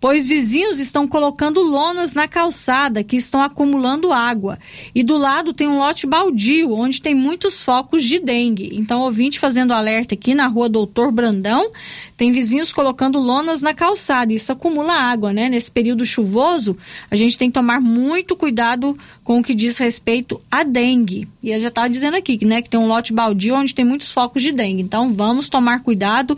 pois vizinhos estão colocando lonas na calçada que estão acumulando água. E do lado tem um lote baldio, onde tem muitos focos de dengue. Então, ouvinte fazendo alerta aqui na rua Doutor Brandão, tem vizinhos colocando lonas na calçada. Isso acumula água, né? Nesse período chuvoso, a gente tem que tomar muito cuidado com o que diz respeito à dengue. E eu já estava dizendo aqui, né, que tem um lote baldio onde tem muitos focos de dengue. Então, vamos tomar cuidado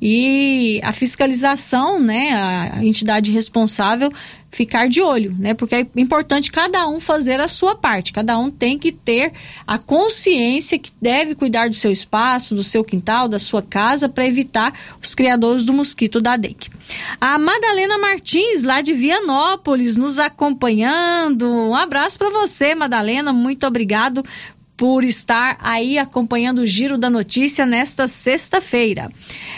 e a fiscalização, né, a entidade responsável ficar de olho, né? Porque é importante cada um fazer a sua parte. Cada um tem que ter a consciência que deve cuidar do seu espaço, do seu quintal, da sua casa, para evitar os criadores do mosquito da dengue. A Madalena Martins, lá de Vianópolis, nos acompanhando. Um abraço para você, Madalena. Muito obrigado por estar aí acompanhando o giro da notícia nesta sexta-feira.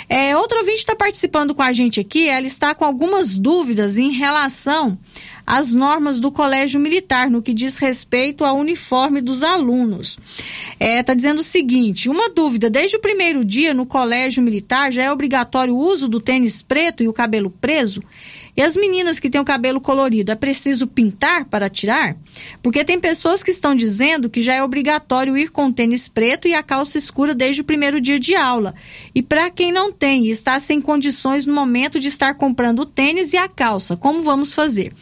É, outro ouvinte está participando com a gente aqui, ela está com algumas dúvidas em relação às normas do Colégio Militar no que diz respeito ao uniforme dos alunos. Está é, tá dizendo o seguinte: uma dúvida, desde o primeiro dia no Colégio Militar já é obrigatório o uso do tênis preto e o cabelo preso? E as meninas que têm o cabelo colorido, é preciso pintar para tirar? Porque tem pessoas que estão dizendo que já é obrigatório ir com tênis preto e a calça escura desde o primeiro dia de aula. E para quem não tem e está sem condições no momento de estar comprando o tênis e a calça, como vamos fazer?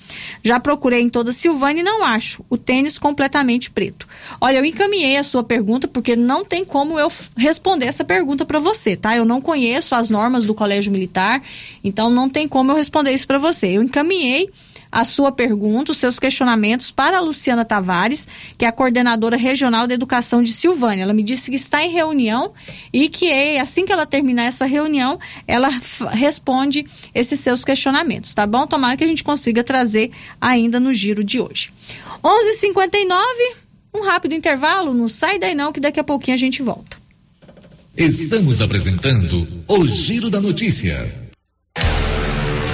Já procurei em toda Silvânia e não acho o tênis completamente preto. Olha, eu encaminhei a sua pergunta porque não tem como eu responder essa pergunta para você, tá? Eu não conheço as normas do Colégio Militar, então não tem como eu responder isso para você. Eu encaminhei a sua pergunta, os seus questionamentos para a Luciana Tavares, que é a coordenadora regional de educação de Silvânia. Ela me disse que está em reunião e que assim que ela terminar essa reunião, ela responde esses seus questionamentos, tá bom? Tomara que a gente consiga trazer ainda no giro de hoje. 11:59, um rápido intervalo, não sai daí não que daqui a pouquinho a gente volta. Estamos apresentando o Giro da Notícia.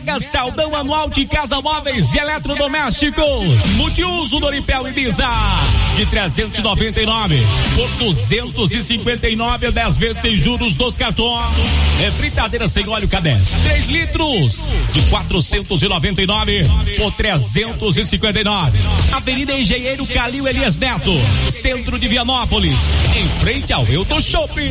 Mega Saldão Anual de Casa Móveis e Eletrodomésticos. Multiuso Doripel Ibiza. De 399 por 259 10 vezes sem juros dos cartões. É fritadeira sem óleo K10. 3 litros. De 499 por 359. Avenida Engenheiro Calil Elias Neto. Centro de Vianópolis. Em frente ao Euto Shopping.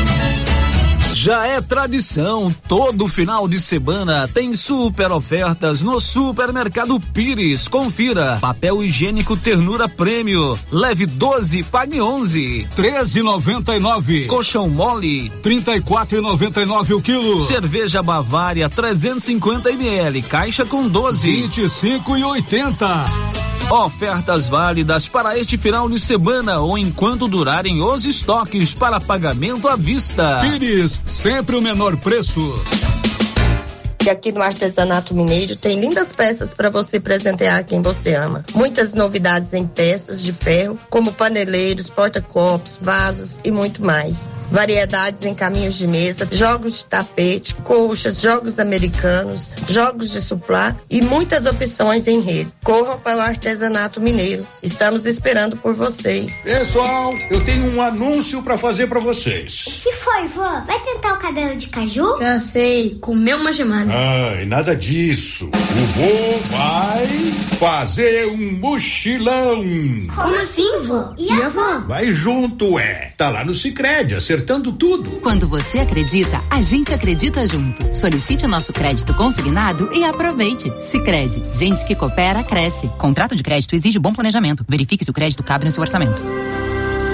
Já é tradição, todo final de semana tem super ofertas no Supermercado Pires. Confira: papel higiênico Ternura Prêmio, leve 12, pague 11, 13,99. Colchão mole, 34,99 o quilo. Cerveja Bavária 350 ml, caixa com 12, 25,80. Ofertas válidas para este final de semana ou enquanto durarem os estoques para pagamento à vista. Pires, sempre o menor preço. E aqui no Artesanato Mineiro tem lindas peças para você presentear quem você ama. Muitas novidades em peças de ferro, como paneleiros, porta-copos, vasos e muito mais. Variedades em caminhos de mesa, jogos de tapete, colchas, jogos americanos, jogos de suplá e muitas opções em rede. Corram para o Artesanato Mineiro. Estamos esperando por vocês. Pessoal, eu tenho um anúncio para fazer para vocês. que foi, vó? Vai tentar o cabelo de caju? Já sei, comeu uma gemada. Ai, nada disso. O vô vai fazer um mochilão. Como assim, vô? E a avó? Vai junto, é. Tá lá no Sicredi, acertando tudo. Quando você acredita, a gente acredita junto. Solicite o nosso crédito consignado e aproveite. Sicredi, gente que coopera cresce. Contrato de crédito exige bom planejamento. Verifique se o crédito cabe no seu orçamento.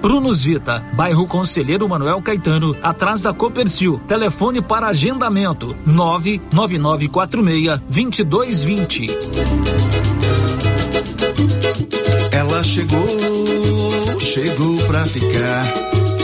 Brunos Vita, bairro Conselheiro Manuel Caetano, atrás da Copercil. Telefone para agendamento: 99946 2220. Ela chegou, chegou pra ficar.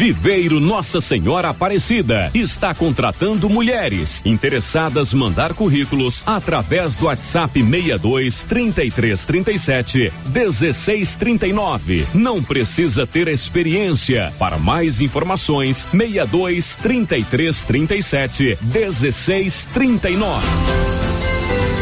Viveiro Nossa Senhora Aparecida está contratando mulheres interessadas mandar currículos através do WhatsApp 62 33 37 16 39. Não precisa ter experiência. Para mais informações, 62 33 37 16 39.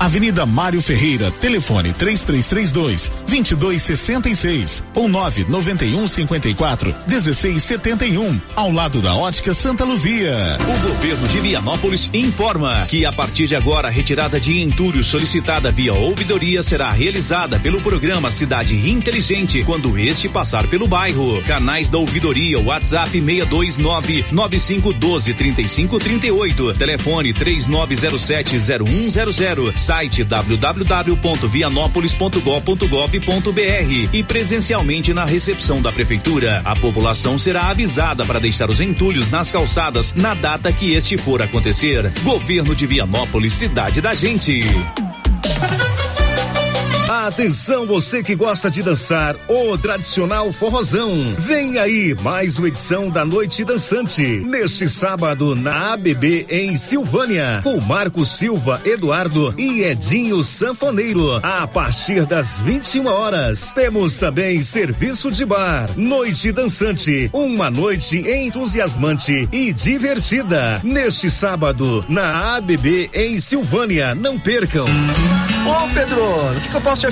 Avenida Mário Ferreira, telefone 3332 2266 ou 991 54 1671, ao lado da Ótica Santa Luzia. O governo de Vianópolis informa que a partir de agora a retirada de entulho solicitada via ouvidoria será realizada pelo programa Cidade Inteligente quando este passar pelo bairro. Canais da ouvidoria WhatsApp 629 9512 3538, telefone 3907 0100 site www.vianopolis.gov.br e presencialmente na recepção da prefeitura. A população será avisada para deixar os entulhos nas calçadas na data que este for acontecer. Governo de Vianópolis, cidade da gente. Atenção você que gosta de dançar o tradicional forrozão. Vem aí mais uma edição da Noite Dançante. Neste sábado na ABB em Silvânia, com Marco Silva, Eduardo e Edinho Sanfoneiro. A partir das 21 horas, temos também serviço de bar. Noite Dançante, uma noite entusiasmante e divertida. Neste sábado na ABB em Silvânia, não percam. Ô Pedro, o que, que eu posso te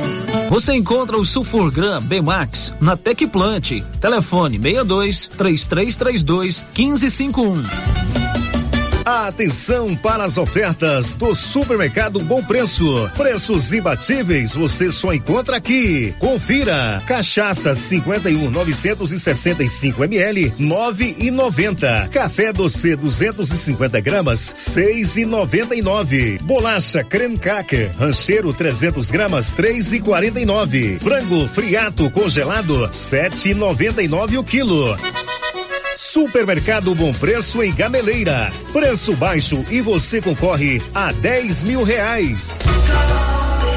Você encontra o Sulfurgram B-Max na Tecplant. Telefone 62 3332 1551. Atenção para as ofertas do Supermercado Bom Preço. Preços imbatíveis você só encontra aqui. Confira. Cachaça 51 965 ml 9,90. Café doce 250 gramas 6,99. Bolacha creme cracker rancheiro 300 gramas 3,49. Frango friato congelado 7,99 o quilo. Supermercado Bom Preço em Gameleira. Preço baixo e você concorre a 10 mil reais.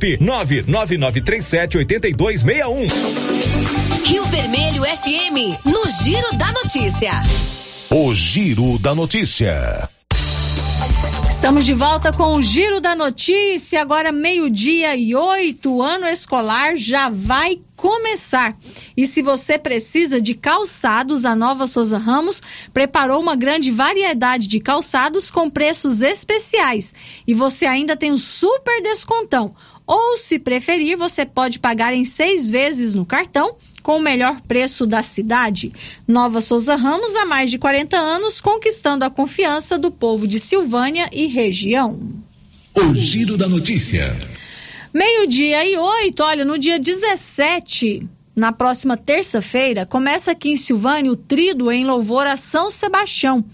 WhatsApp 999378261. Rio Vermelho FM, no Giro da Notícia. O Giro da Notícia. Estamos de volta com o Giro da Notícia, agora meio-dia e oito, o ano escolar já vai começar. E se você precisa de calçados, a Nova Souza Ramos preparou uma grande variedade de calçados com preços especiais. E você ainda tem um super descontão. Ou, se preferir, você pode pagar em seis vezes no cartão com o melhor preço da cidade. Nova Souza Ramos, há mais de 40 anos, conquistando a confiança do povo de Silvânia e região. O Giro da Notícia. Meio-dia e oito, olha, no dia 17, na próxima terça-feira, começa aqui em Silvânia o Trido em louvor a São Sebastião.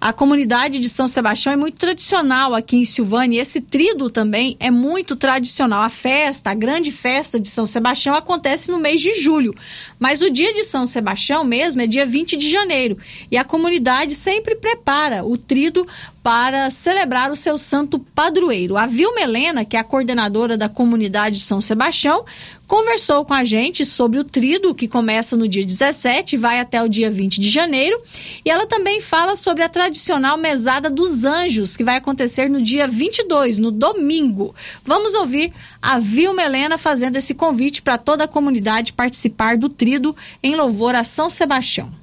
A comunidade de São Sebastião é muito tradicional aqui em Silvânia e esse trido também é muito tradicional. A festa, a grande festa de São Sebastião acontece no mês de julho, mas o dia de São Sebastião mesmo é dia 20 de janeiro e a comunidade sempre prepara o trido para celebrar o seu santo padroeiro. A Vilma Helena, que é a coordenadora da comunidade de São Sebastião, conversou com a gente sobre o trido que começa no dia 17 e vai até o dia 20 de janeiro. E ela também fala sobre a tradicional mesada dos anjos, que vai acontecer no dia 22, no domingo. Vamos ouvir a Vilma Helena fazendo esse convite para toda a comunidade participar do trido em louvor a São Sebastião.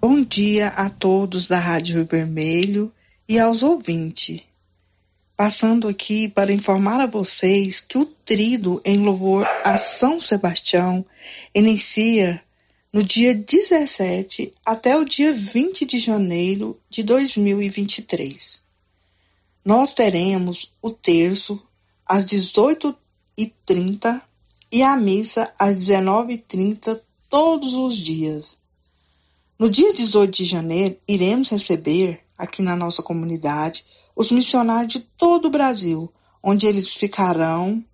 Bom dia a todos da Rádio Rio Vermelho e aos ouvintes. Passando aqui para informar a vocês que o trido em louvor a São Sebastião inicia no dia 17 até o dia 20 de janeiro de 2023. Nós teremos o terço às 18h30 e a missa às 19h30 todos os dias. No dia 18 de janeiro, iremos receber, aqui na nossa comunidade, os missionários de todo o Brasil, onde eles ficarão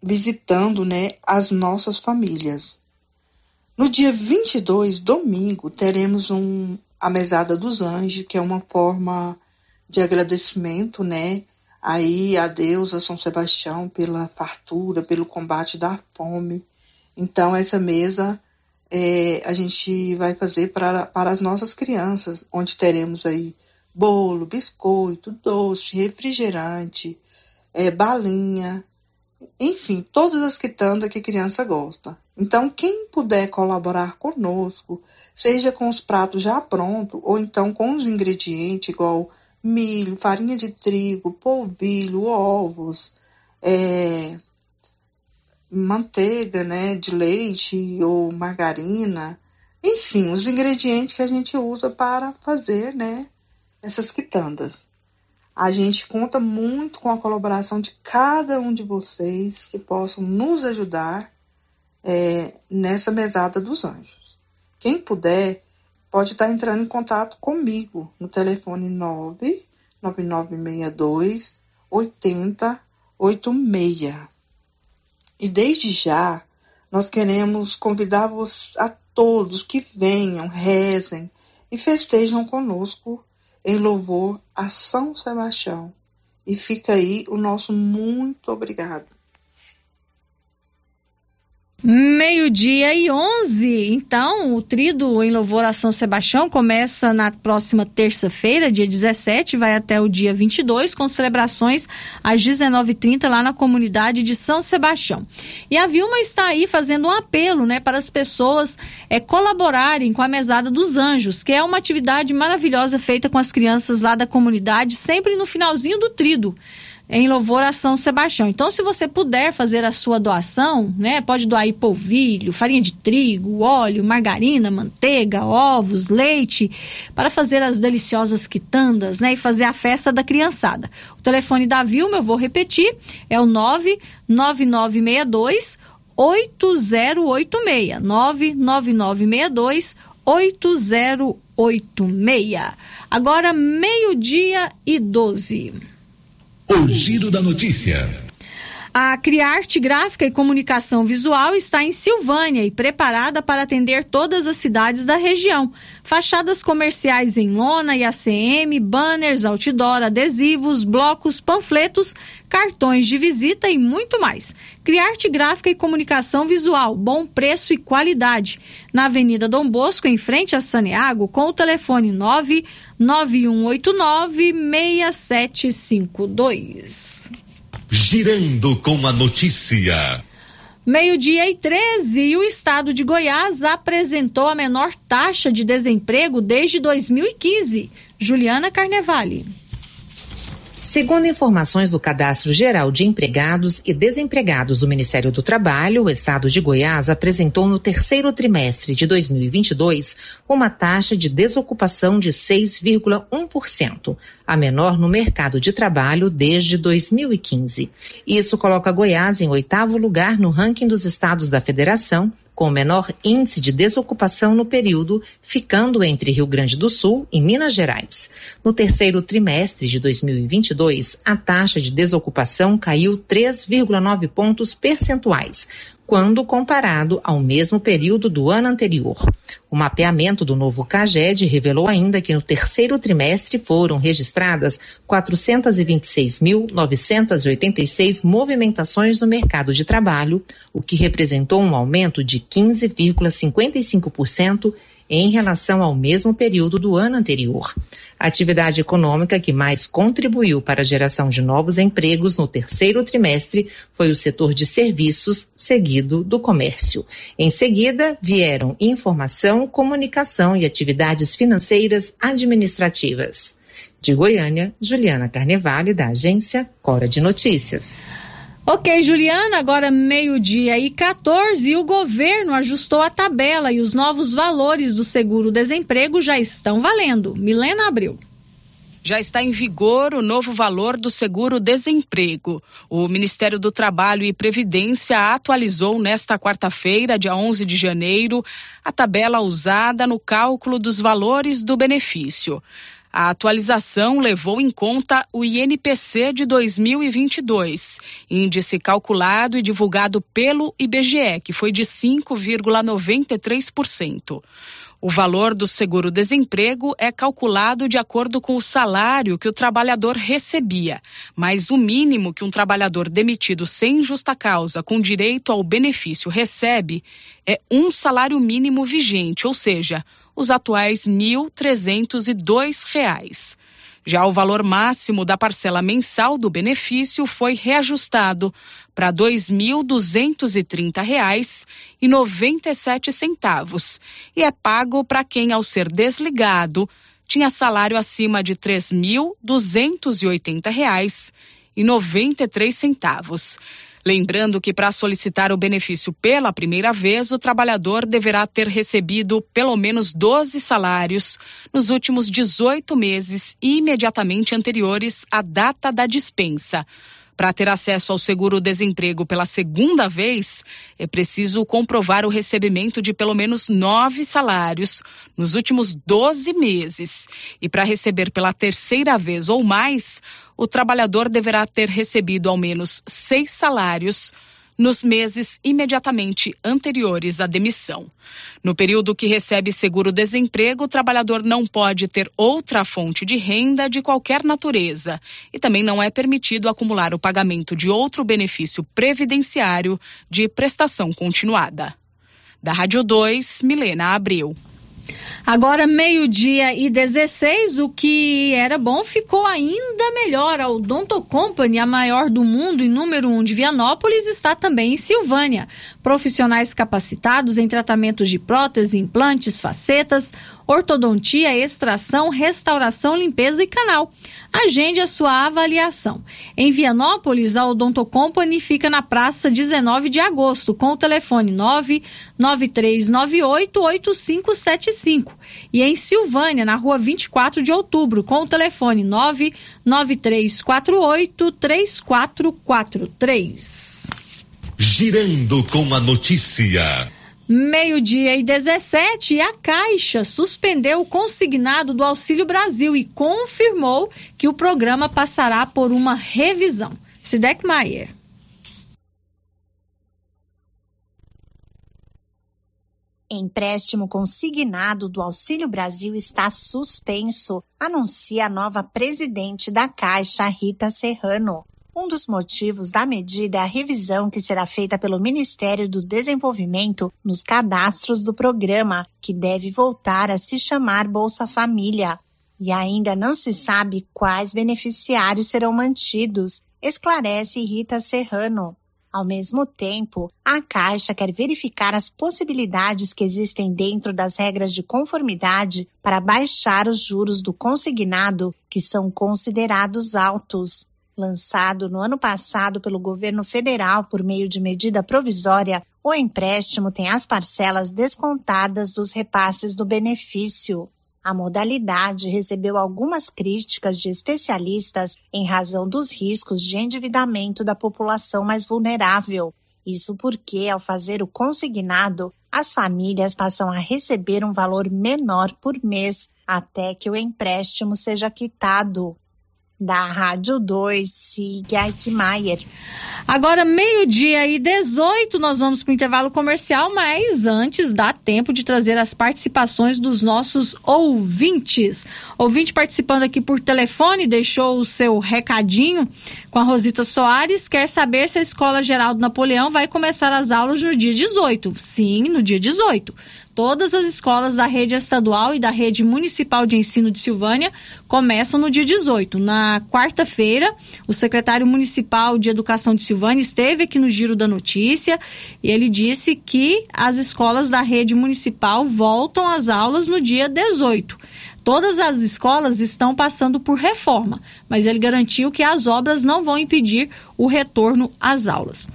visitando né, as nossas famílias. No dia 22, domingo, teremos um, a Mesada dos Anjos, que é uma forma de agradecimento, né? Aí a Deus, a São Sebastião, pela fartura, pelo combate da fome. Então, essa mesa é, a gente vai fazer para, para as nossas crianças, onde teremos aí bolo, biscoito, doce, refrigerante, é, balinha, enfim, todas as quitandas que criança gosta. Então, quem puder colaborar conosco, seja com os pratos já prontos, ou então com os ingredientes, igual milho, farinha de trigo, polvilho, ovos, é, manteiga, né, de leite ou margarina, enfim, os ingredientes que a gente usa para fazer, né, essas quitandas. A gente conta muito com a colaboração de cada um de vocês que possam nos ajudar é, nessa mesada dos anjos. Quem puder, pode estar entrando em contato comigo no telefone 99962 8086. E desde já, nós queremos convidar a todos que venham, rezem e festejam conosco em louvor a São Sebastião. E fica aí o nosso muito obrigado. Meio-dia e 11. Então, o trido em louvor a São Sebastião começa na próxima terça-feira, dia 17, vai até o dia 22, com celebrações às 19h30 lá na comunidade de São Sebastião. E a Vilma está aí fazendo um apelo né, para as pessoas é, colaborarem com a Mesada dos Anjos, que é uma atividade maravilhosa feita com as crianças lá da comunidade, sempre no finalzinho do trido em louvor a São Sebastião. Então, se você puder fazer a sua doação, né, pode doar aí polvilho, farinha de trigo, óleo, margarina, manteiga, ovos, leite, para fazer as deliciosas quitandas, né, e fazer a festa da criançada. O telefone da Vilma, eu vou repetir, é o 99962 8086 99962 8086. Agora meio-dia e 12. O Giro da Notícia. A Criarte Gráfica e Comunicação Visual está em Silvânia e preparada para atender todas as cidades da região. Fachadas comerciais em lona e ACM, banners, outdoor, adesivos, blocos, panfletos, cartões de visita e muito mais. Criarte Gráfica e Comunicação Visual, bom preço e qualidade. Na Avenida Dom Bosco, em frente a Saneago, com o telefone 99189 6752 girando com a notícia. Meio-dia e 13, e o estado de Goiás apresentou a menor taxa de desemprego desde 2015. Juliana Carnevale. Segundo informações do Cadastro Geral de Empregados e Desempregados do Ministério do Trabalho, o estado de Goiás apresentou no terceiro trimestre de 2022 uma taxa de desocupação de 6,1%, a menor no mercado de trabalho desde 2015. Isso coloca Goiás em oitavo lugar no ranking dos estados da federação com menor índice de desocupação no período, ficando entre Rio Grande do Sul e Minas Gerais. No terceiro trimestre de 2022, a taxa de desocupação caiu 3,9 pontos percentuais, quando comparado ao mesmo período do ano anterior. O mapeamento do novo CAGED revelou ainda que no terceiro trimestre foram registradas 426.986 movimentações no mercado de trabalho, o que representou um aumento de 15,55% em relação ao mesmo período do ano anterior. A atividade econômica que mais contribuiu para a geração de novos empregos no terceiro trimestre foi o setor de serviços, seguido do comércio. Em seguida, vieram informação, comunicação e atividades financeiras administrativas. De Goiânia, Juliana Carnevale, da agência Cora de Notícias. Ok, Juliana, agora meio-dia e 14, e o governo ajustou a tabela e os novos valores do seguro-desemprego já estão valendo. Milena Abril já está em vigor o novo valor do seguro-desemprego. O Ministério do Trabalho e Previdência atualizou nesta quarta-feira, dia 11 de janeiro, a tabela usada no cálculo dos valores do benefício. A atualização levou em conta o INPC de 2022, índice calculado e divulgado pelo IBGE, que foi de 5,93%. O valor do seguro-desemprego é calculado de acordo com o salário que o trabalhador recebia, mas o mínimo que um trabalhador demitido sem justa causa com direito ao benefício recebe é um salário mínimo vigente, ou seja, os atuais R$ 1.302. Já o valor máximo da parcela mensal do benefício foi reajustado para R$ 2.230,97 e é pago para quem, ao ser desligado, tinha salário acima de R$ 3.280,93. Lembrando que para solicitar o benefício pela primeira vez, o trabalhador deverá ter recebido pelo menos 12 salários nos últimos 18 meses imediatamente anteriores à data da dispensa. Para ter acesso ao seguro-desemprego pela segunda vez, é preciso comprovar o recebimento de pelo menos nove salários nos últimos 12 meses. E para receber pela terceira vez ou mais, o trabalhador deverá ter recebido ao menos seis salários nos meses imediatamente anteriores à demissão. No período que recebe seguro-desemprego, o trabalhador não pode ter outra fonte de renda de qualquer natureza e também não é permitido acumular o pagamento de outro benefício previdenciário de prestação continuada. Da Rádio 2, Milena Abreu. Agora, meio-dia e 16, o que era bom ficou ainda melhor. A Odonto Company, a maior do mundo e número um de Vianópolis, está também em Silvânia. Profissionais capacitados em tratamentos de prótese, implantes, facetas, ortodontia, extração, restauração, limpeza e canal. Agende a sua avaliação. Em Vianópolis, a Odonto Company fica na praça 19 de agosto, com o telefone 993988575. E em Silvânia, na rua 24 de outubro, com o telefone 993483443. Girando com a notícia. Meio-dia e 17, a Caixa suspendeu o consignado do Auxílio Brasil e confirmou que o programa passará por uma revisão. Sidek Maier. Empréstimo consignado do Auxílio Brasil está suspenso, anuncia a nova presidente da Caixa, Rita Serrano. Um dos motivos da medida é a revisão que será feita pelo Ministério do Desenvolvimento nos cadastros do programa, que deve voltar a se chamar Bolsa Família. E ainda não se sabe quais beneficiários serão mantidos, esclarece Rita Serrano. Ao mesmo tempo, a Caixa quer verificar as possibilidades que existem dentro das regras de conformidade para baixar os juros do consignado, que são considerados altos. Lançado no ano passado pelo governo federal por meio de medida provisória, o empréstimo tem as parcelas descontadas dos repasses do benefício. A modalidade recebeu algumas críticas de especialistas em razão dos riscos de endividamento da população mais vulnerável. Isso porque, ao fazer o consignado, as famílias passam a receber um valor menor por mês até que o empréstimo seja quitado da Rádio 2, Sig Eichmeier. Agora, meio-dia e 18, nós vamos para o intervalo comercial, mas antes dá tempo de trazer as participações dos nossos ouvintes. Ouvinte participando aqui por telefone, deixou o seu recadinho com a Rosita Soares, quer saber se a Escola Geraldo Napoleão vai começar as aulas no dia 18. Sim, no dia 18 Todas as escolas da rede estadual e da rede municipal de ensino de Silvânia começam no dia 18. Na quarta-feira, o secretário municipal de educação de Silvânia esteve aqui no Giro da Notícia e ele disse que as escolas da rede municipal voltam às aulas no dia 18. Todas as escolas estão passando por reforma, mas ele garantiu que as obras não vão impedir o retorno às aulas.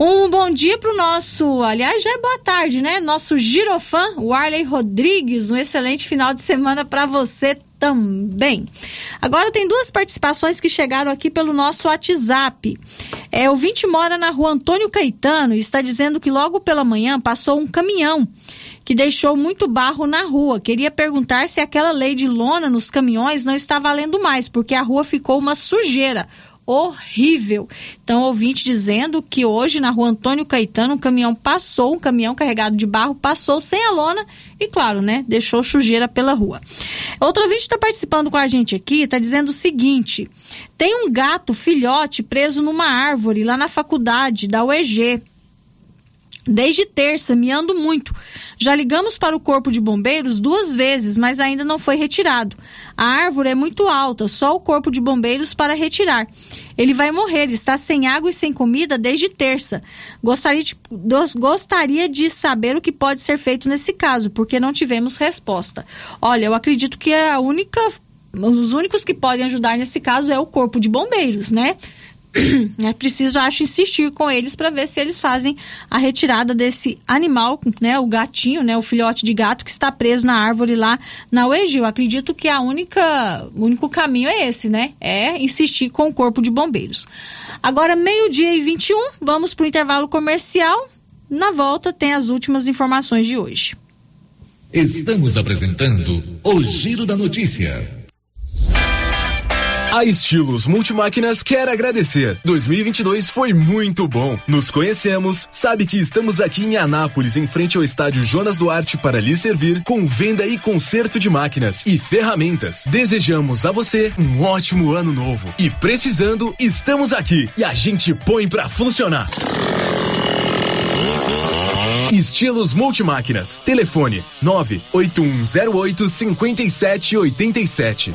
Um bom dia para o nosso, aliás, já é boa tarde, né? Nosso girofã, o Arley Rodrigues. Um excelente final de semana para você também. Agora tem duas participações que chegaram aqui pelo nosso WhatsApp. É, o vinte mora na rua Antônio Caetano e está dizendo que logo pela manhã passou um caminhão que deixou muito barro na rua. Queria perguntar se aquela lei de lona nos caminhões não está valendo mais, porque a rua ficou uma sujeira horrível. Então, ouvinte dizendo que hoje na rua Antônio Caetano um caminhão passou, um caminhão carregado de barro passou sem a lona e, claro, né, deixou sujeira pela rua. Outro ouvinte está participando com a gente aqui, está dizendo o seguinte: tem um gato filhote preso numa árvore lá na faculdade da UEG. Desde terça, miando muito. Já ligamos para o Corpo de Bombeiros duas vezes, mas ainda não foi retirado. A árvore é muito alta, só o Corpo de Bombeiros para retirar. Ele vai morrer, está sem água e sem comida desde terça. Gostaria de, gostaria de saber o que pode ser feito nesse caso, porque não tivemos resposta. Olha, eu acredito que a única os únicos que podem ajudar nesse caso é o corpo de bombeiros, né? é preciso, acho, insistir com eles para ver se eles fazem a retirada desse animal, né, o gatinho, né, o filhote de gato que está preso na árvore lá na UEG. Eu acredito que a única, o único caminho é esse, né, é insistir com o corpo de bombeiros. Agora, meio-dia e 21, vamos para o intervalo comercial. Na volta tem as últimas informações de hoje. Estamos apresentando o Giro da Notícia. A Estilos Multimáquinas quer agradecer. 2022 foi muito bom. Nos conhecemos, sabe que estamos aqui em Anápolis, em frente ao estádio Jonas Duarte, para lhe servir com venda e conserto de máquinas e ferramentas. Desejamos a você um ótimo ano novo. E precisando, estamos aqui e a gente põe para funcionar. Estilos Multimáquinas. Telefone 98108 5787.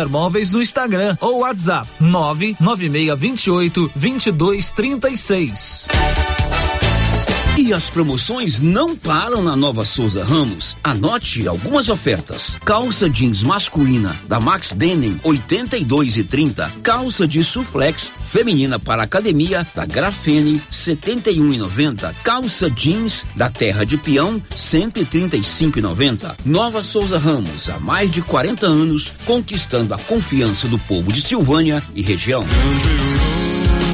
César Móveis no Instagram ou WhatsApp 99628 2236. E as promoções não param na Nova Souza Ramos. Anote algumas ofertas. Calça jeans masculina da Max Denim 82 e 30. Calça de suflex feminina para academia da Grafene 71 e 90. Calça jeans da Terra de Peão 135 e 90. Nova Souza Ramos há mais de 40 anos conquistando a confiança do povo de Silvânia e região.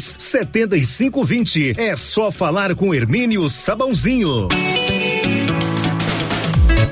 setenta e cinco vinte. É só falar com Hermínio Sabãozinho.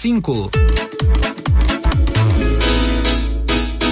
cinco.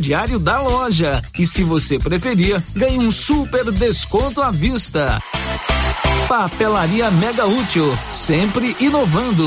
crediário da loja. E se você preferir, ganhe um super desconto à vista. Papelaria Mega Útil, sempre inovando.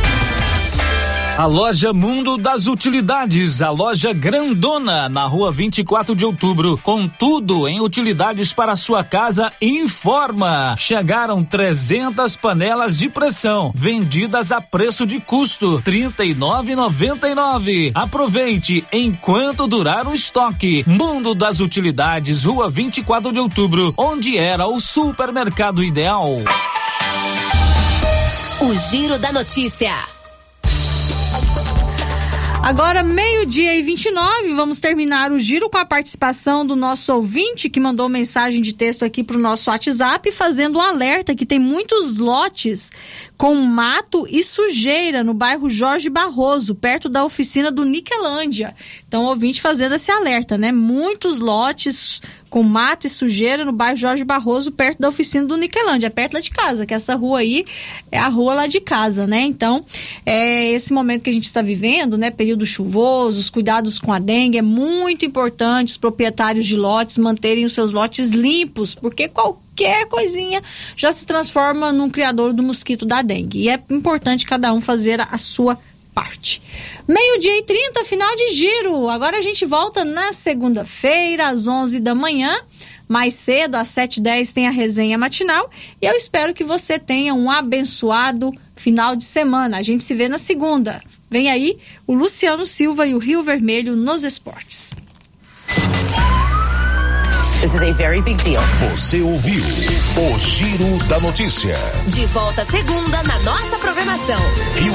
A loja Mundo das Utilidades, a loja grandona na rua 24 de outubro, com tudo em utilidades para sua casa, informa. Chegaram 300 panelas de pressão, vendidas a preço de custo, R$ 39,99. Aproveite enquanto durar o estoque. Mundo das Utilidades, rua 24 de outubro, onde era o supermercado ideal. O Giro da Notícia. Agora, meio-dia e 29, vamos terminar o giro com a participação do nosso ouvinte que mandou mensagem de texto aqui para o nosso WhatsApp, fazendo um alerta que tem muitos lotes com mato e sujeira no bairro Jorge Barroso, perto da oficina do Niquelândia. Então, ouvinte fazendo esse alerta, né? Muitos lotes com mato e sujeira no bairro Jorge Barroso, perto da oficina do Niquelândia, é perto lá de casa, que essa rua aí é a rua lá de casa, né? Então, é esse momento que a gente está vivendo, né? Período chuvoso, os cuidados com a dengue, é muito importante os proprietários de lotes manterem os seus lotes limpos, porque qualquer coisinha já se transforma num criador do mosquito da dengue. E é importante cada um fazer a sua parte. Meio-dia e 30, final de giro. Agora a gente volta na segunda-feira, às 11 da manhã. Mais cedo, às 7h10, tem a resenha matinal. E eu espero que você tenha um abençoado final de semana. A gente se vê na segunda. Vem aí o Luciano Silva e o Rio Vermelho nos esportes. This is a very big deal. Você ouviu o Giro da Notícia. De volta segunda na nossa programação. Rio